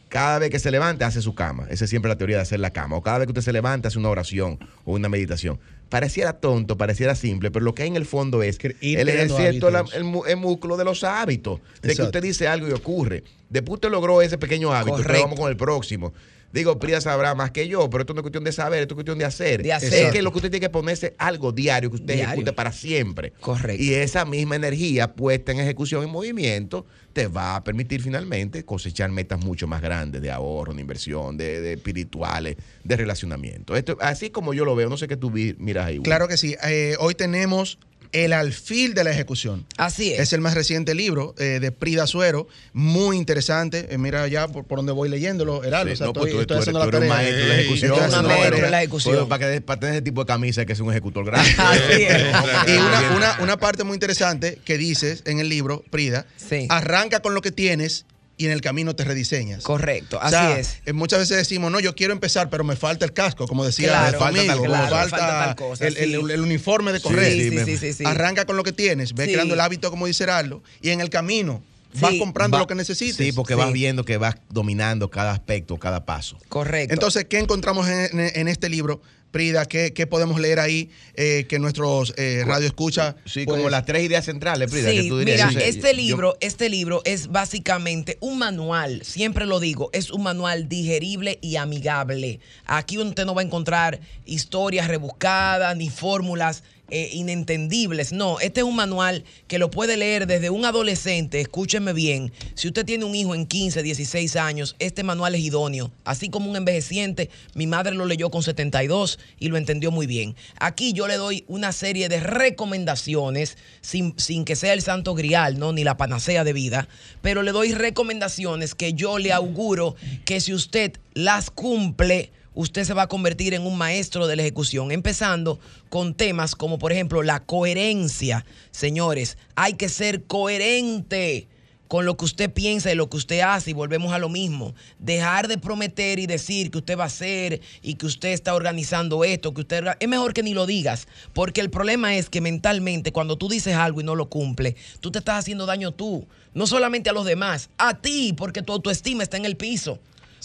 F: cada vez que se levanta hace su cama. Esa es siempre la teoría de hacer la cama. O cada vez que usted se levanta hace una oración o una meditación. Pareciera tonto, pareciera simple, pero lo que hay en el fondo es el ejercicio, la- el, músculo de los hábitos. De que usted dice algo y ocurre. Después usted logró ese pequeño hábito,
C: Correcto.
F: vamos con el próximo. Digo, Prida sabrá más que yo, pero esto no es cuestión de saber, esto es cuestión de hacer.
C: De hacer.
F: Es que lo que usted tiene que ponerse algo diario que usted
C: Diario.
F: ejecute para siempre.
C: Correcto.
F: Y esa misma energía puesta en ejecución, en movimiento, te va a permitir finalmente cosechar metas mucho más grandes de ahorro, de inversión, de, de espirituales, de relacionamiento. Esto, así como yo lo veo, no sé qué tú miras ahí.
B: Claro que sí. Eh, hoy tenemos El alfil de la ejecución.
C: Así es.
B: Es el más reciente libro eh, de Prida Suero, muy interesante. Eh, mira ya por, por donde voy leyéndolo, Heraldo.
F: Sí,
B: o sea,
F: no, pues
B: estoy,
F: tú-
B: estoy
F: tú
B: haciendo
F: eres-
B: la
F: tú eres un
B: tarea.
F: maestro de la ejecución.
B: Estoy haciendo la
C: maestro
B: tarea.
C: de la ejecución.
F: Bueno, para, que, para tener ese tipo de camisa que ser un ejecutor grande.
C: Así es.
B: Y una, una- una parte muy interesante que dices en el libro, Prida,
C: Sí.
B: arranca con lo que tienes y en el camino te rediseñas.
C: Correcto,
B: O
C: así
B: sea,
C: es.
B: eh, Muchas veces decimos, no, yo quiero empezar, pero me falta el casco, como decía
C: Claro,
B: tu
F: falta
B: amigo,
F: tal
B: me falta,
C: falta tal cosa,
B: el, el-
C: sí.
B: el uniforme de correr.
C: Sí, sí, sí, sí, sí.
B: Arranca con lo que tienes, ve
C: Sí.
B: creando el hábito, como dice Heraldo, y en el camino vas
C: Sí.
B: comprando
F: Va-
B: lo que necesites.
F: Sí, porque
C: Sí.
F: vas viendo que vas dominando cada aspecto, cada paso.
C: Correcto.
B: Entonces, ¿qué encontramos en, en- en este libro, Prida? ¿Qué, qué podemos leer ahí eh, que nuestros eh, radio escucha?
F: Sí,
B: pues,
F: como las tres ideas centrales, Frida,
C: Sí,
F: que tú dirías.
C: mira, este
F: yo-
C: libro, este libro es básicamente un manual, siempre lo digo, es un manual digerible y amigable. Aquí usted no va a encontrar historias rebuscadas ni fórmulas eh, inentendibles. No, este es un manual que lo puede leer desde un adolescente, escúcheme bien. Si usted tiene un hijo en 15, 16 años, este manual es idóneo. Así como un envejeciente, mi madre lo leyó con 72 y lo entendió muy bien. Aquí yo le doy una serie de recomendaciones, sin, sin que sea el santo grial, ¿no? ni la panacea de vida, pero le doy recomendaciones que yo le auguro que si usted las cumple, usted se va a convertir en un maestro de la ejecución, empezando con temas como por ejemplo la coherencia. Señores, hay que ser coherente con lo que usted piensa y lo que usted hace y volvemos a lo mismo. Dejar de prometer y decir que usted va a hacer y que usted está organizando esto, que usted es mejor que ni lo digas, porque el problema es que mentalmente cuando tú dices algo y no lo cumple, tú te estás haciendo daño tú, no solamente a los demás, a ti, porque tu autoestima está en el piso.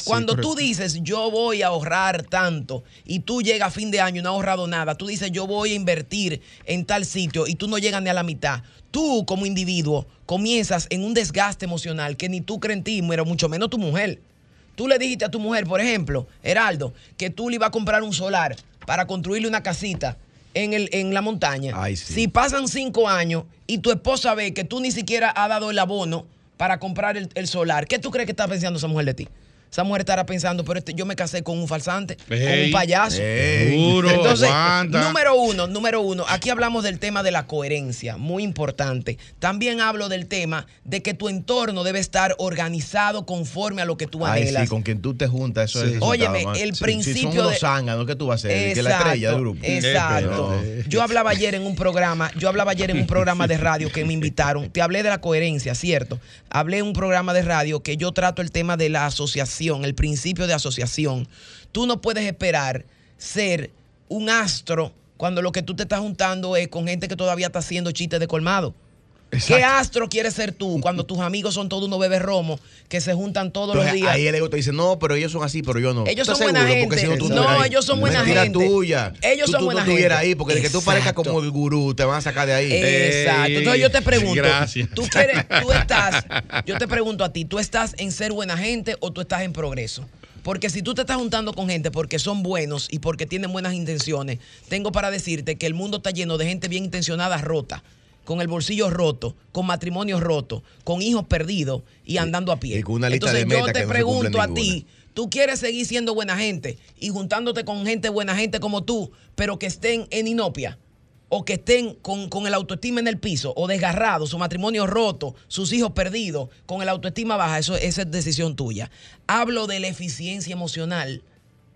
C: Cuando tú dices, yo voy a ahorrar tanto y tú llegas a fin de año y no has ahorrado nada, tú dices, yo voy a invertir en tal sitio y tú no llegas ni a la mitad, tú como individuo comienzas en un desgaste emocional que ni tú crees en ti, pero mucho menos tu mujer. Tú le dijiste a tu mujer, por ejemplo, Heraldo, que tú le ibas a comprar un solar para construirle una casita en, el, en la montaña.
F: Ay, sí.
C: Si pasan cinco años y tu esposa ve que tú ni siquiera has dado el abono para comprar el, el solar, ¿qué tú crees que está pensando esa mujer de ti? Esa mujer estará pensando, pero este, yo me casé con un farsante, con un payaso.
F: ey.
G: Seguro,
C: Entonces,
G: aguanta.
C: número uno, número uno, aquí hablamos del tema de la coherencia, muy importante. También hablo del tema de que tu entorno debe estar organizado conforme a lo que tú
F: Ay,
C: anhelas.
F: sí, con quien tú te juntas, eso es el
C: Óyeme, el
F: Sí,
C: principio
F: Si son
C: de-
F: unos zánganos, ¿qué tú vas a hacer? Que la estrella del grupo.
C: Exacto. Yo hablaba ayer en un programa, yo hablaba ayer en un programa de radio que me invitaron. Te hablé de la coherencia, ¿cierto? Hablé en un programa de radio que yo trato el tema de la asociación, el principio de asociación. Tú no puedes esperar ser un astro cuando lo que tú te estás juntando es con gente que todavía está haciendo chistes de colmado. ¿Qué astro quieres ser tú cuando tus amigos son todos unos bebés romos que se juntan todos los
F: Entonces,
C: días?
F: ahí el ego te dice, no, pero ellos son así, pero yo no.
C: Ellos
F: ¿Tú
C: son buena
F: seguro?
C: Gente.
F: si no, tú
C: No, ellos son buena
F: Mentira
C: gente.
F: tuya.
C: Ellos
F: tú,
C: son
F: tú
C: buena
F: no estuvieras
C: gente.
F: ahí, porque de que tú parezcas
C: Exacto.
F: como el gurú, te van a sacar de ahí.
C: Exacto. Entonces yo te pregunto,
G: gracias.
C: tú quieres, tú estás, yo te pregunto a ti, ¿tú estás en ser buena gente o tú estás en progreso? Porque si tú te estás juntando con gente porque son buenos y porque tienen buenas intenciones, tengo para decirte que el mundo está lleno de gente bien intencionada rota, con el bolsillo roto, con matrimonios rotos, con hijos perdidos y andando a pie.
F: y con una lista
C: Entonces
F: de
C: yo te
F: que no se
C: pregunto a
F: ninguna.
C: ti, tú quieres seguir siendo buena gente y juntándote con gente buena gente como tú, pero que estén en inopia o que estén con, con el autoestima en el piso o desgarrados, su matrimonio roto, sus hijos perdidos, con el autoestima baja, eso esa es decisión tuya. Hablo de la eficiencia emocional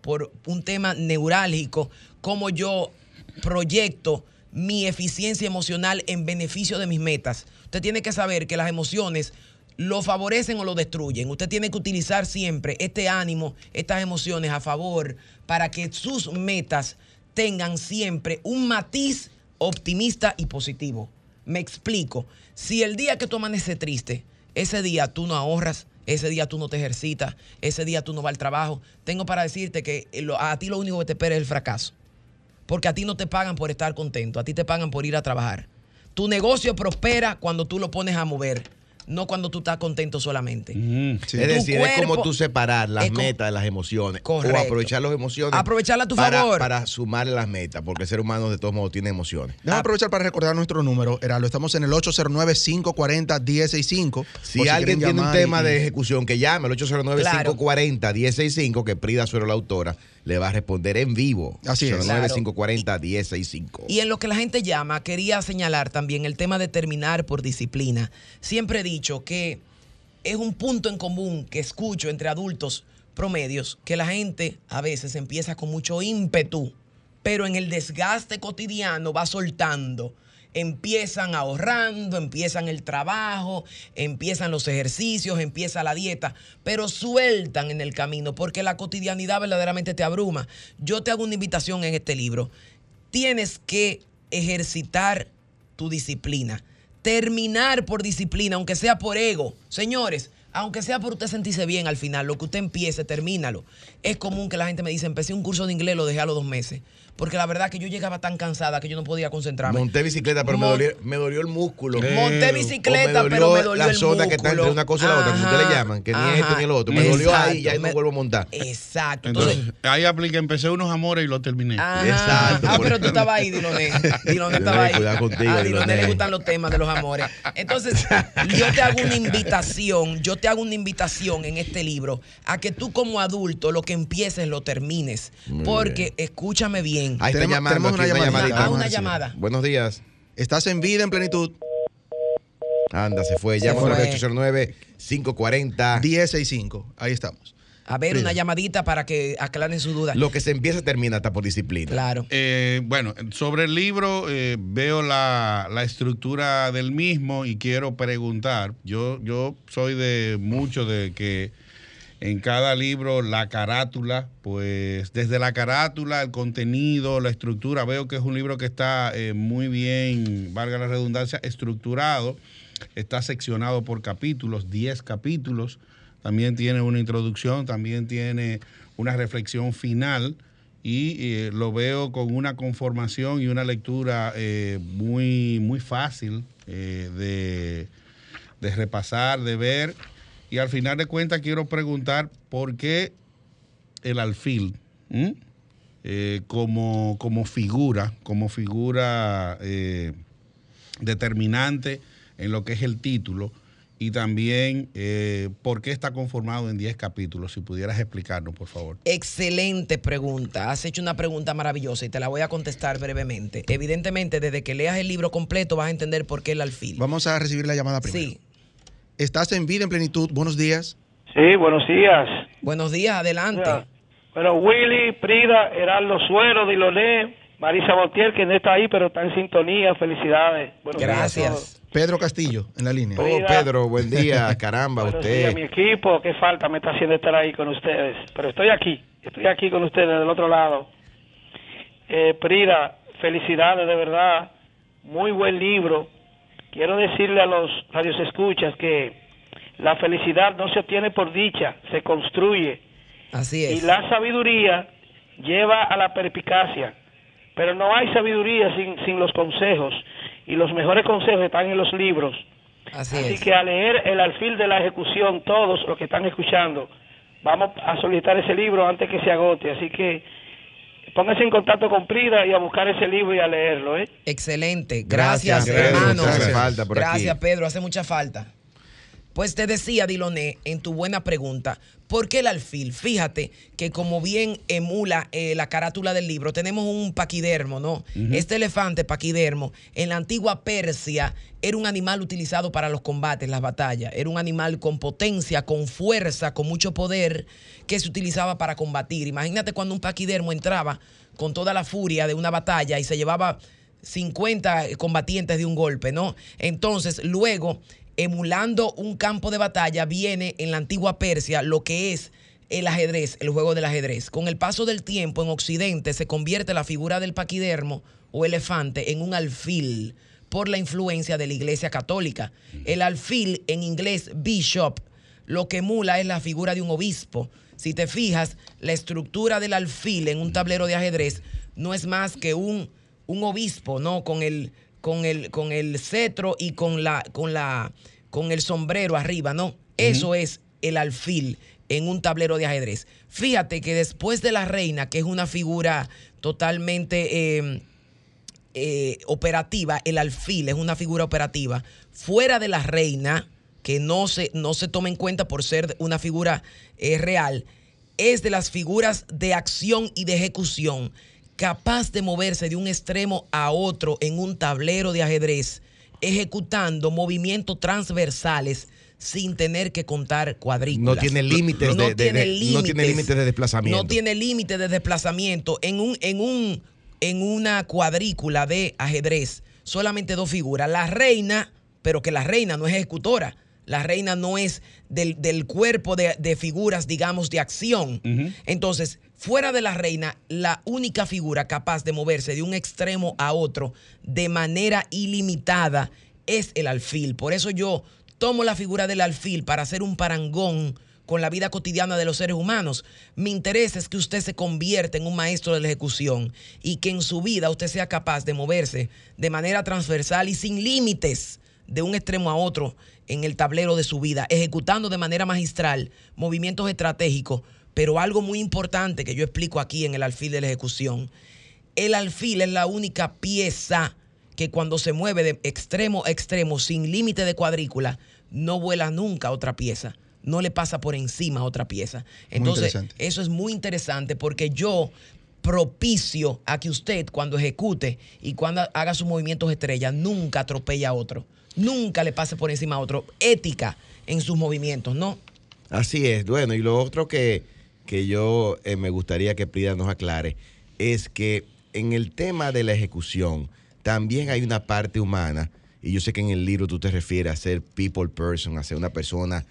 C: por un tema neurálgico, como yo proyecto mi eficiencia emocional en beneficio de mis metas. Usted tiene que saber que las emociones lo favorecen o lo destruyen. Usted tiene que utilizar siempre este ánimo, estas emociones a favor para que sus metas tengan siempre un matiz optimista y positivo. Me explico. Si el día que tú amaneces triste, ese día tú no ahorras, ese día tú no te ejercitas, ese día tú no vas al trabajo, tengo para decirte que a ti lo único que te espera es el fracaso. Porque a ti no te pagan por estar contento, a ti te pagan por ir a trabajar. Tu negocio prospera cuando tú lo pones a mover, no cuando tú estás contento solamente.
F: Es decir, es como tú separar las metas de las emociones.
C: Correcto.
F: O aprovechar las emociones.
C: Aprovecharla a tu
F: para,
C: favor.
F: Para sumarle las metas, porque el ser humano de todos modos tiene emociones.
B: Déjame aprovechar para recordar nuestro número, Heraldo. Estamos en el 809-540-1065.
F: Si alguien tiene un
B: y-
F: tema de ejecución, que llame al 809-540-1065, que Prida Suero, la autora, le va a responder en vivo.
B: Así es.
F: 809-540-1065.
C: Y en lo que la gente llama, quería señalar también el tema de terminar por disciplina. Siempre he dicho que es un punto en común que escucho entre adultos promedios, que la gente a veces empieza con mucho ímpetu, pero en el desgaste cotidiano va soltando. Empiezan ahorrando, empiezan el trabajo, empiezan los ejercicios, empieza la dieta, pero sueltan en el camino porque la cotidianidad verdaderamente te abruma. Yo te hago una invitación en este libro tienes que ejercitar tu disciplina. Terminar por disciplina, aunque sea por ego. Señores, aunque sea por usted sentirse bien al final, lo que usted empiece, termínalo. Es común que la gente me dice, empecé un curso de inglés, lo dejé a los dos meses. Porque la verdad que yo llegaba tan cansada que yo no podía concentrarme.
F: Monté bicicleta, pero me, dolió, me dolió el músculo.
C: Monté bicicleta,
F: me
C: pero me dolió
F: la
C: el
F: zona que está entre
C: músculo.
F: una cosa y la otra, que ustedes le llaman, que ni
C: ajá.
F: esto ni lo otro. Me dolió ahí y ya
C: Exacto,
F: no
C: me-
F: vuelvo a montar.
C: Exacto. Entonces,
G: Entonces, ahí apliqué, empecé unos amores y lo terminé.
C: Ajá.
F: Exacto,
C: Ah, pero tú estabas ahí, Diloné. Diloné estaba ahí.
F: cuidado contigo,
C: a Diloné le gustan los temas de los amores. Entonces, yo te hago una invitación, yo te hago una invitación en este libro a que tú como adulto lo que empieces lo termines.
F: Muy
C: porque, escúchame bien.
F: Ahí está
B: Tenemos-
F: llamando
B: tenemos
F: aquí
B: una llamadita.
F: llamadita.
C: Ah, una llamada.
F: Buenos días.
B: Estás en vida en plenitud.
F: Anda, se fue. Llama al
C: fue.
F: 809-540.
B: 1065. Ahí estamos.
C: A ver,
B: Frida.
C: una llamadita para que aclaren su duda.
F: Lo que se empieza termina hasta por disciplina.
C: Claro.
G: Eh, bueno, sobre el libro eh, veo la, la estructura del mismo y quiero preguntar. Yo, yo soy de mucho de que en cada libro la carátula, pues desde la carátula, el contenido, la estructura, veo que es un libro que está eh, muy bien, valga la redundancia, estructurado, está seccionado por capítulos, 10 capítulos, también tiene una introducción, también tiene una reflexión final. Y eh, lo veo con una conformación y una lectura eh, muy, muy fácil de, de repasar, de ver. Y al final de cuentas quiero preguntar por qué el alfil. Eh, como, como figura, como figura eh, determinante en lo que es el título, y también eh, por qué está conformado en 10 capítulos, si pudieras explicarnos, por favor.
C: Excelente pregunta. Has hecho una pregunta maravillosa y te la voy a contestar brevemente. Evidentemente, desde que leas el libro completo vas a entender por qué el alfil.
B: Vamos a recibir la llamada primero.
C: Sí.
B: Estás en vida en plenitud. Buenos días.
H: Sí, buenos días.
C: Buenos días, adelante.
H: Bueno, Willy, Prida, Heraldo Suero, Diloné, Marisa Botier, que no está ahí, pero está en sintonía. Felicidades. Buenos días.
C: Gracias.
B: Pedro Castillo, en la línea.
F: Oh. Pedro, buen día. Caramba,
H: Buenos días,
F: usted.
H: mi equipo. Qué falta me está haciendo estar ahí con ustedes. Pero estoy aquí. Estoy aquí con ustedes del otro lado. Eh, Prida, felicidades de verdad. Muy buen libro. Quiero decirle a los radios escuchas que la felicidad no se obtiene por dicha, se construye.
C: Así
H: Y
C: es.
H: la sabiduría lleva a la perspicacia. Pero no hay sabiduría sin, sin los consejos. Y los mejores consejos están en los libros.
C: Así,
H: Así
C: es.
H: que a leer el alfil de la ejecución, todos los que están escuchando, vamos a solicitar ese libro antes que se agote. Así que pónganse en contacto con Prida y a buscar ese libro y a leerlo. ¿eh?
C: Excelente.
F: Gracias,
C: Gracias, hermano.
F: Hace falta por aquí.
C: Gracias, Pedro. Hace mucha falta. Pues te decía, Diloné, en tu buena pregunta, ¿por qué el alfil? Fíjate que como bien emula eh, la carátula del libro, tenemos un paquidermo, ¿no? Este elefante paquidermo, en la antigua Persia, era un animal utilizado para los combates, las batallas. Era un animal con potencia, con fuerza, con mucho poder, que se utilizaba para combatir. Imagínate cuando un paquidermo entraba con toda la furia de una batalla y se llevaba 50 combatientes de un golpe, ¿no? Entonces, luego, emulando un campo de batalla, viene en la antigua Persia lo que es el ajedrez, el juego del ajedrez. Con el paso del tiempo en Occidente se convierte la figura del paquidermo o elefante en un alfil por la influencia de la Iglesia Católica. El alfil en inglés bishop lo que emula es la figura de un obispo. Si te fijas, la estructura del alfil en un tablero de ajedrez no es más que un, un obispo, ¿no? Con el, con el, con el cetro y con la, con la, con el sombrero arriba, ¿no? Eso es el alfil en un tablero de ajedrez. Fíjate que después de la reina, que es una figura totalmente eh, eh, operativa, el alfil es una figura operativa, fuera de la reina, que no se, no se toma en cuenta por ser una figura eh, real, es de las figuras de acción y de ejecución capaz de moverse de un extremo a otro en un tablero de ajedrez, ejecutando movimientos transversales sin tener que contar cuadrículas.
F: No tiene límites
C: No
F: de- de-
C: tiene
F: de- no tiene límites de desplazamiento.
C: No tiene límite de desplazamiento. En un, en un, en una cuadrícula de ajedrez, solamente dos figuras. La reina, pero que la reina no es ejecutora. La reina no es del, del cuerpo de, de figuras, digamos, de acción. Entonces, fuera de la reina, la única figura capaz de moverse de un extremo a otro de manera ilimitada es el alfil. Por eso yo tomo la figura del alfil para hacer un parangón con la vida cotidiana de los seres humanos. Mi interés es que usted se convierta en un maestro de la ejecución y que en su vida usted sea capaz de moverse de manera transversal y sin límites de un extremo a otro en el tablero de su vida, ejecutando de manera magistral movimientos estratégicos, pero algo muy importante que yo explico aquí en el alfil de la ejecución. El alfil es la única pieza que cuando se mueve de extremo a extremo sin límite de cuadrícula, no vuela nunca otra pieza, no le pasa por encima a otra pieza. Entonces, eso es muy interesante porque yo propicio a que usted cuando ejecute y cuando haga sus movimientos estrella nunca atropella a otro, nunca le pase por encima a otro. Ética en sus movimientos, ¿no?
F: Así es. Bueno, y lo otro que, que yo eh, me gustaría que Prida nos aclare es que en el tema de la ejecución también hay una parte humana, y yo sé que en el libro tú te refieres a ser people person, a ser una persona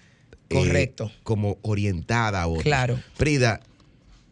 F: eh,
C: Correcto.
F: como orientada a otros.
C: Claro.
F: Prida,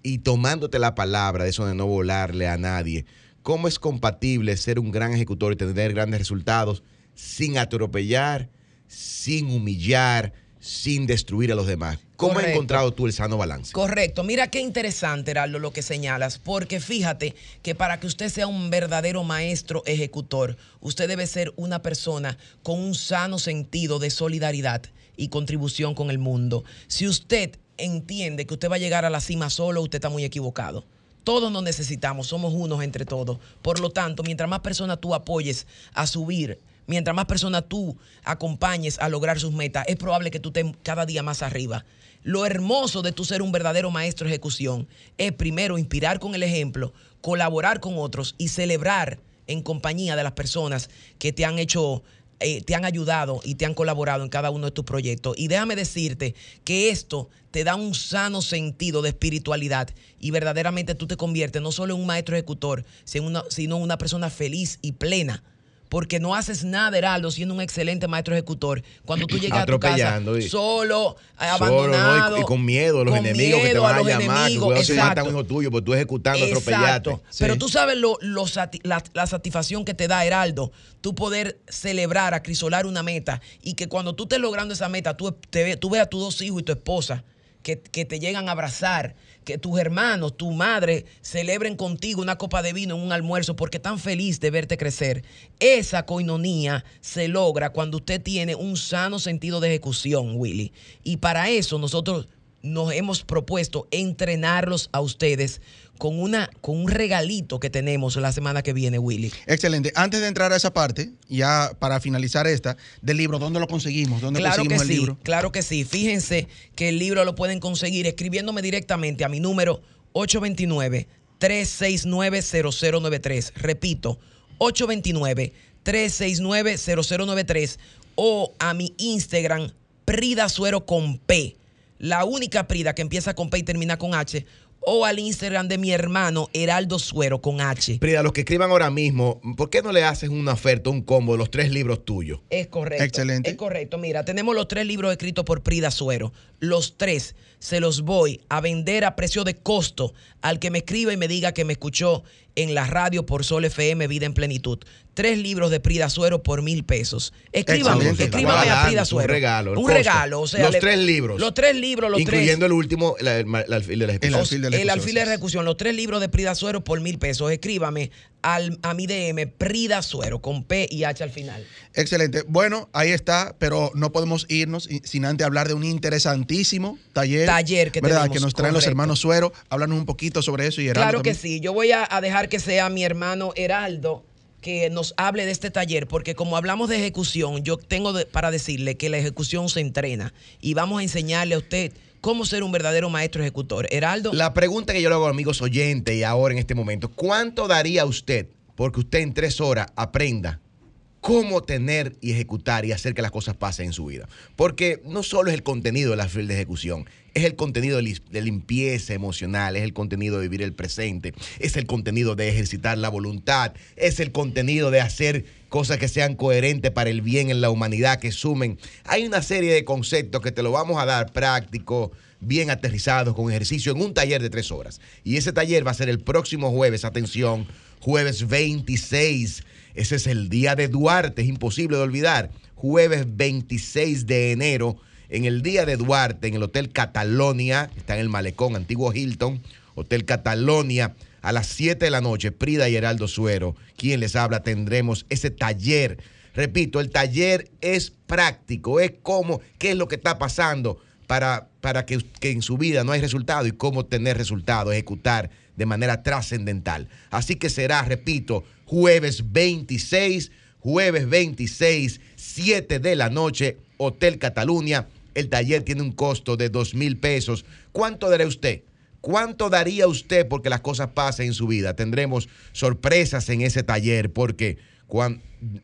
F: y tomándote la palabra de eso de no volarle a nadie, ¿cómo es compatible ser un gran ejecutor y tener grandes resultados sin atropellar, sin humillar, sin destruir a los demás? ¿Cómo has encontrado tú el sano balance?
C: Correcto. Mira qué interesante, Heraldo, lo que señalas, porque fíjate que para que usted sea un verdadero maestro ejecutor, usted debe ser una persona con un sano sentido de solidaridad y contribución con el mundo. Si usted entiende que usted va a llegar a la cima solo, usted está muy equivocado. Todos nos necesitamos, somos unos entre todos. Por lo tanto, mientras más personas tú apoyes a subir, mientras más personas tú acompañes a lograr sus metas, es probable que tú estés cada día más arriba. Lo hermoso de tú ser un verdadero maestro de ejecución es primero inspirar con el ejemplo, colaborar con otros y celebrar en compañía de las personas que te han hecho eh, te han ayudado y te han colaborado en cada uno de tus proyectos. Y déjame decirte que esto te da un sano sentido de espiritualidad y verdaderamente tú te conviertes no solo en un maestro ejecutor, sino una, sino una persona feliz y plena. Porque no haces nada, Heraldo, siendo un excelente maestro ejecutor. Cuando tú llegas a tu casa
F: y-
C: solo, eh,
F: Solo, ¿no?
C: abandonado.
F: Y, y con miedo a los enemigos que te van a,
C: los
F: llamar, que
C: enemigos,
F: matan a un hijo tuyo, porque tú ejecutando atropellaste.
C: Pero tú sabes lo, lo sati- la, la satisfacción que te da, Heraldo, tú poder celebrar, acrisolar una meta y que cuando tú estés logrando esa meta, tú, te tú veas a tus dos hijos y tu esposa que, que te llegan a abrazar, que tus hermanos, tu madre celebren contigo una copa de vino en un almuerzo porque están feliz de verte crecer. Esa coinonía se logra cuando usted tiene un sano sentido de ejecución, Willy. Y para eso nosotros nos hemos propuesto entrenarlos a ustedes con, una, con un regalito que tenemos la semana que viene, Willy.
B: Excelente. Antes de entrar a esa parte, ya para finalizar esta, del libro, ¿dónde lo conseguimos? ¿Dónde
C: Claro que
B: conseguimos el
C: sí,
B: libro?
C: claro que sí. Fíjense que el libro lo pueden conseguir escribiéndome directamente a mi número 829-369-0093. Repito, 829-369-0093 o a mi Instagram, Prida Suero con P. La única Prida que empieza con P y termina con H. O al Instagram de mi hermano, Heraldo Suero con H.
F: Prida, los que escriban ahora mismo, ¿por qué no le haces una oferta, un combo de los tres libros tuyos?
C: Es correcto.
B: Excelente.
C: Es correcto. Mira, tenemos los tres libros escritos por Prida Suero. Los tres se los voy a vender a precio de costo al que me escriba y me diga que me escuchó en la radio por Sol FM Vida en Plenitud. Tres libros de Prida Suero por mil pesos. Escríbame, escríbame a Prida Suero.
F: Un regalo. el
C: Un regalo. O sea,
F: los
C: le-
F: tres libros.
C: Los tres libros, los
F: incluyendo
C: tres.
F: el último, la- el, el alfil de la ejecución.
B: El alfil de la
C: El
B: ejecución,
C: alfil de
B: sí.
C: la ejecución, los tres libros de Prida Suero por mil pesos. Escríbame al, a mi DM Prida Suero con P y H al final.
B: Excelente. Bueno, ahí está, pero no podemos irnos sin antes hablar de un interesantísimo taller.
C: Taller que
B: ¿verdad?
C: tenemos,
B: que nos traen los hermanos Suero. Háblanos un poquito sobre eso y Heraldo
C: Claro que sí. Yo voy a, a dejar que sea mi hermano Heraldo que nos hable de este taller, porque como hablamos de ejecución, yo tengo de- para decirle que la ejecución se entrena y vamos a enseñarle a usted cómo ser un verdadero maestro ejecutor. Heraldo,
F: La pregunta que yo le hago a amigos oyentes y ahora en este momento, ¿cuánto daría usted porque usted en tres horas aprenda cómo tener y ejecutar y hacer que las cosas pasen en su vida? Porque no solo es el contenido de la fila de ejecución, es el contenido de limpieza emocional, es el contenido de vivir el presente, es el contenido de ejercitar la voluntad, es el contenido de hacer cosas que sean coherentes para el bien en la humanidad, que sumen. Hay una serie de conceptos que te lo vamos a dar práctico, bien aterrizados, con ejercicio, en un taller de tres horas. Y ese taller va a ser el próximo jueves, atención, jueves 26. Ese es el día de Duarte, es imposible de olvidar. Jueves 26 de enero, en el día de Duarte, en el Hotel Catalonia, está en el Malecón, antiguo Hilton, Hotel Catalonia, a las 7 de la noche, Prida y Heraldo Suero, quien les habla, tendremos ese taller. Repito, el taller es práctico, es como, qué es lo que está pasando para, para que, que en su vida no hay resultado y cómo tener resultado, ejecutar de manera trascendental. Así que será, repito, jueves 26, jueves 26, 7 de la noche, Hotel Cataluña. El taller tiene un costo de 2 mil pesos. ¿Cuánto dará usted? ¿Cuánto daría usted porque las cosas pasen en su vida? Tendremos sorpresas en ese taller porque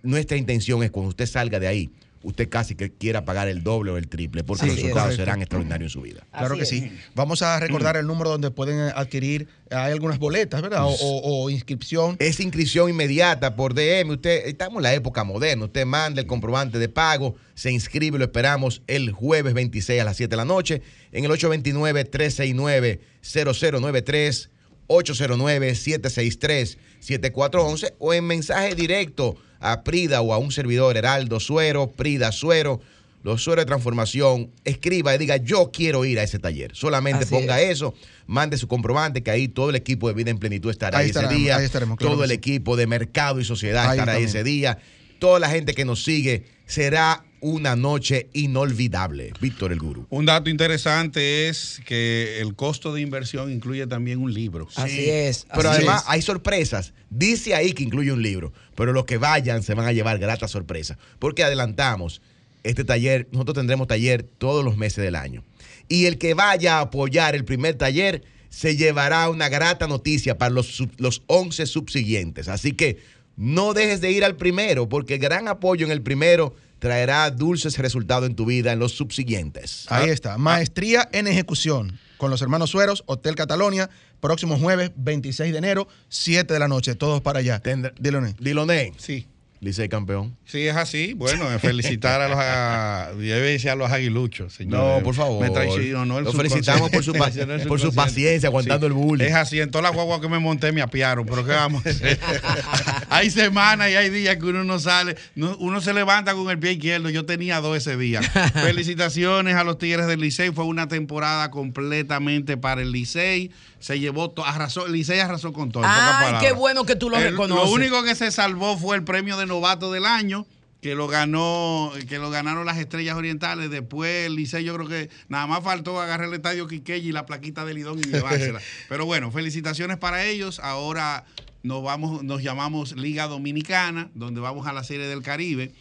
F: nuestra intención es cuando usted salga de ahí, usted casi que quiera pagar el doble o el triple porque
B: Sí,
F: los resultados
B: correcto.
F: serán extraordinarios en su vida.
B: Claro
C: Así
B: que
C: es.
B: sí. Vamos a recordar el número donde pueden adquirir. Hay algunas boletas, ¿verdad? O, o- o inscripción.
F: Es inscripción inmediata por DM. Usted, estamos en la época moderna. Usted manda el comprobante de pago, se inscribe, lo esperamos el jueves 26 a las 7 de la noche en el 829-369-0093, 809-763-7411 o en mensaje directo a Prida o a un servidor Heraldo Suero, Prida Suero. Los sueros de transformación, escriba y diga, yo quiero ir a ese taller. Solamente
C: Así
F: ponga
C: es.
F: eso, mande su comprobante, que ahí todo el equipo de Vida en Plenitud estará
B: Ahí
F: ese
B: estaremos,
F: día.
B: ahí estaremos, claro
F: todo el
B: sí.
F: equipo de mercado y sociedad
B: Ahí
F: estará ahí ese día. Toda la gente que nos sigue será una noche inolvidable. Víctor el Guru.
G: Un dato interesante es que el costo de inversión incluye también un libro.
C: así es.
F: Pero
C: así
F: además
C: es.
F: hay sorpresas. Dice ahí que incluye un libro, pero los que vayan se van a llevar gratas sorpresas. Porque adelantamos, este taller, nosotros tendremos taller todos los meses del año. Y el que vaya a apoyar el primer taller se llevará una grata noticia para los, los 11 subsiguientes. Así que no dejes de ir al primero, porque el gran apoyo en el primero traerá dulces resultados en tu vida en los subsiguientes.
B: Ahí está. Maestría en ejecución con los hermanos Sueros, Hotel Catalonia, próximo jueves 26 de enero, 7 de la noche. Todos para allá.
F: Tendrá-
B: Dilo, Ney.
F: Diloné.
G: Sí.
F: Licey campeón.
G: Sí, es así. Bueno, felicitar a los, a, debe decir a los aguiluchos, señor.
F: No, por favor.
G: Me traicionó el
F: Lo felicitamos por su, por paciencia aguantando el bullying.
G: Es así, en todas las guaguas que me monté me apiaron, pero ¿qué vamos a hacer? hay semanas y hay días que uno no sale, no- uno se levanta con el pie izquierdo, yo tenía dos ese día. Felicitaciones a los Tigres del Licey, fue una temporada completamente para el Licey, se llevó, arrasó, el Licey arrasó con todo.
C: Ay, qué bueno que tú lo
G: El-
C: reconoces.
G: Lo único que se salvó fue el premio de novato del año. Que lo ganó, que lo ganaron las estrellas orientales. Después el Licey, yo creo que nada más faltó agarrar el estadio Quiqueya y la plaquita de Lidón y llevársela. Pero bueno, felicitaciones para ellos. Ahora nos vamos, nos llamamos Liga Dominicana, donde vamos a la Serie del Caribe.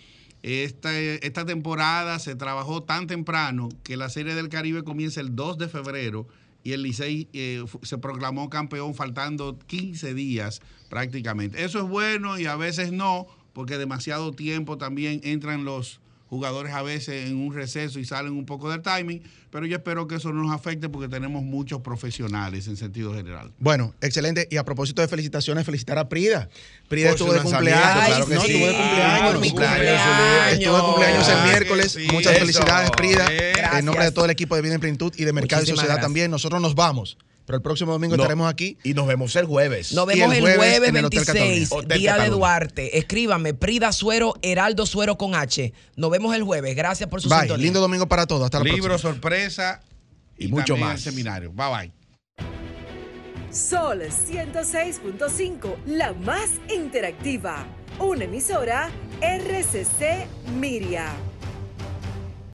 G: Esta, esta temporada se trabajó tan temprano que la Serie del Caribe comienza el 2 de febrero y el Licey eh, se proclamó campeón faltando 15 días prácticamente. Eso es bueno y a veces no, porque demasiado tiempo también entran los jugadores a veces en un receso y salen un poco del timing, pero yo espero que eso no nos afecte porque tenemos muchos profesionales en sentido general.
B: Bueno, excelente. Y a propósito de felicitaciones, felicitar a Prida. Prida estuvo de cumpleaños. claro que no,
G: sí.
B: estuvo de cumpleaños.
C: por mi
B: Cumpleaños.
C: cumpleaños.
B: Estuvo de cumpleaños el miércoles.
G: sí.
B: Muchas
F: Eso.
B: felicidades, Prida.
F: Bien.
B: En nombre de todo el equipo de Vida en Plenitud y de Mercado y Sociedad
C: gracias.
B: también. Nosotros nos vamos. Pero el próximo domingo
F: No.
B: estaremos aquí.
F: Y nos vemos el jueves.
C: Nos vemos
B: el
C: el
B: jueves
C: jueves,
B: en el Hotel
C: 26,
B: Cataluña.
F: Hotel
C: día de. Duarte. Escríbame, Prida Suero, Heraldo Suero con H. Nos vemos el jueves. Gracias por su
B: Bye.
C: sintonía.
B: Lindo domingo para todos. Hasta la
G: Libro,
B: próxima.
G: sorpresa y,
F: Y mucho más.
G: seminario. Bye bye.
A: Sol 106.5, la más interactiva. Una emisora RCC Miria.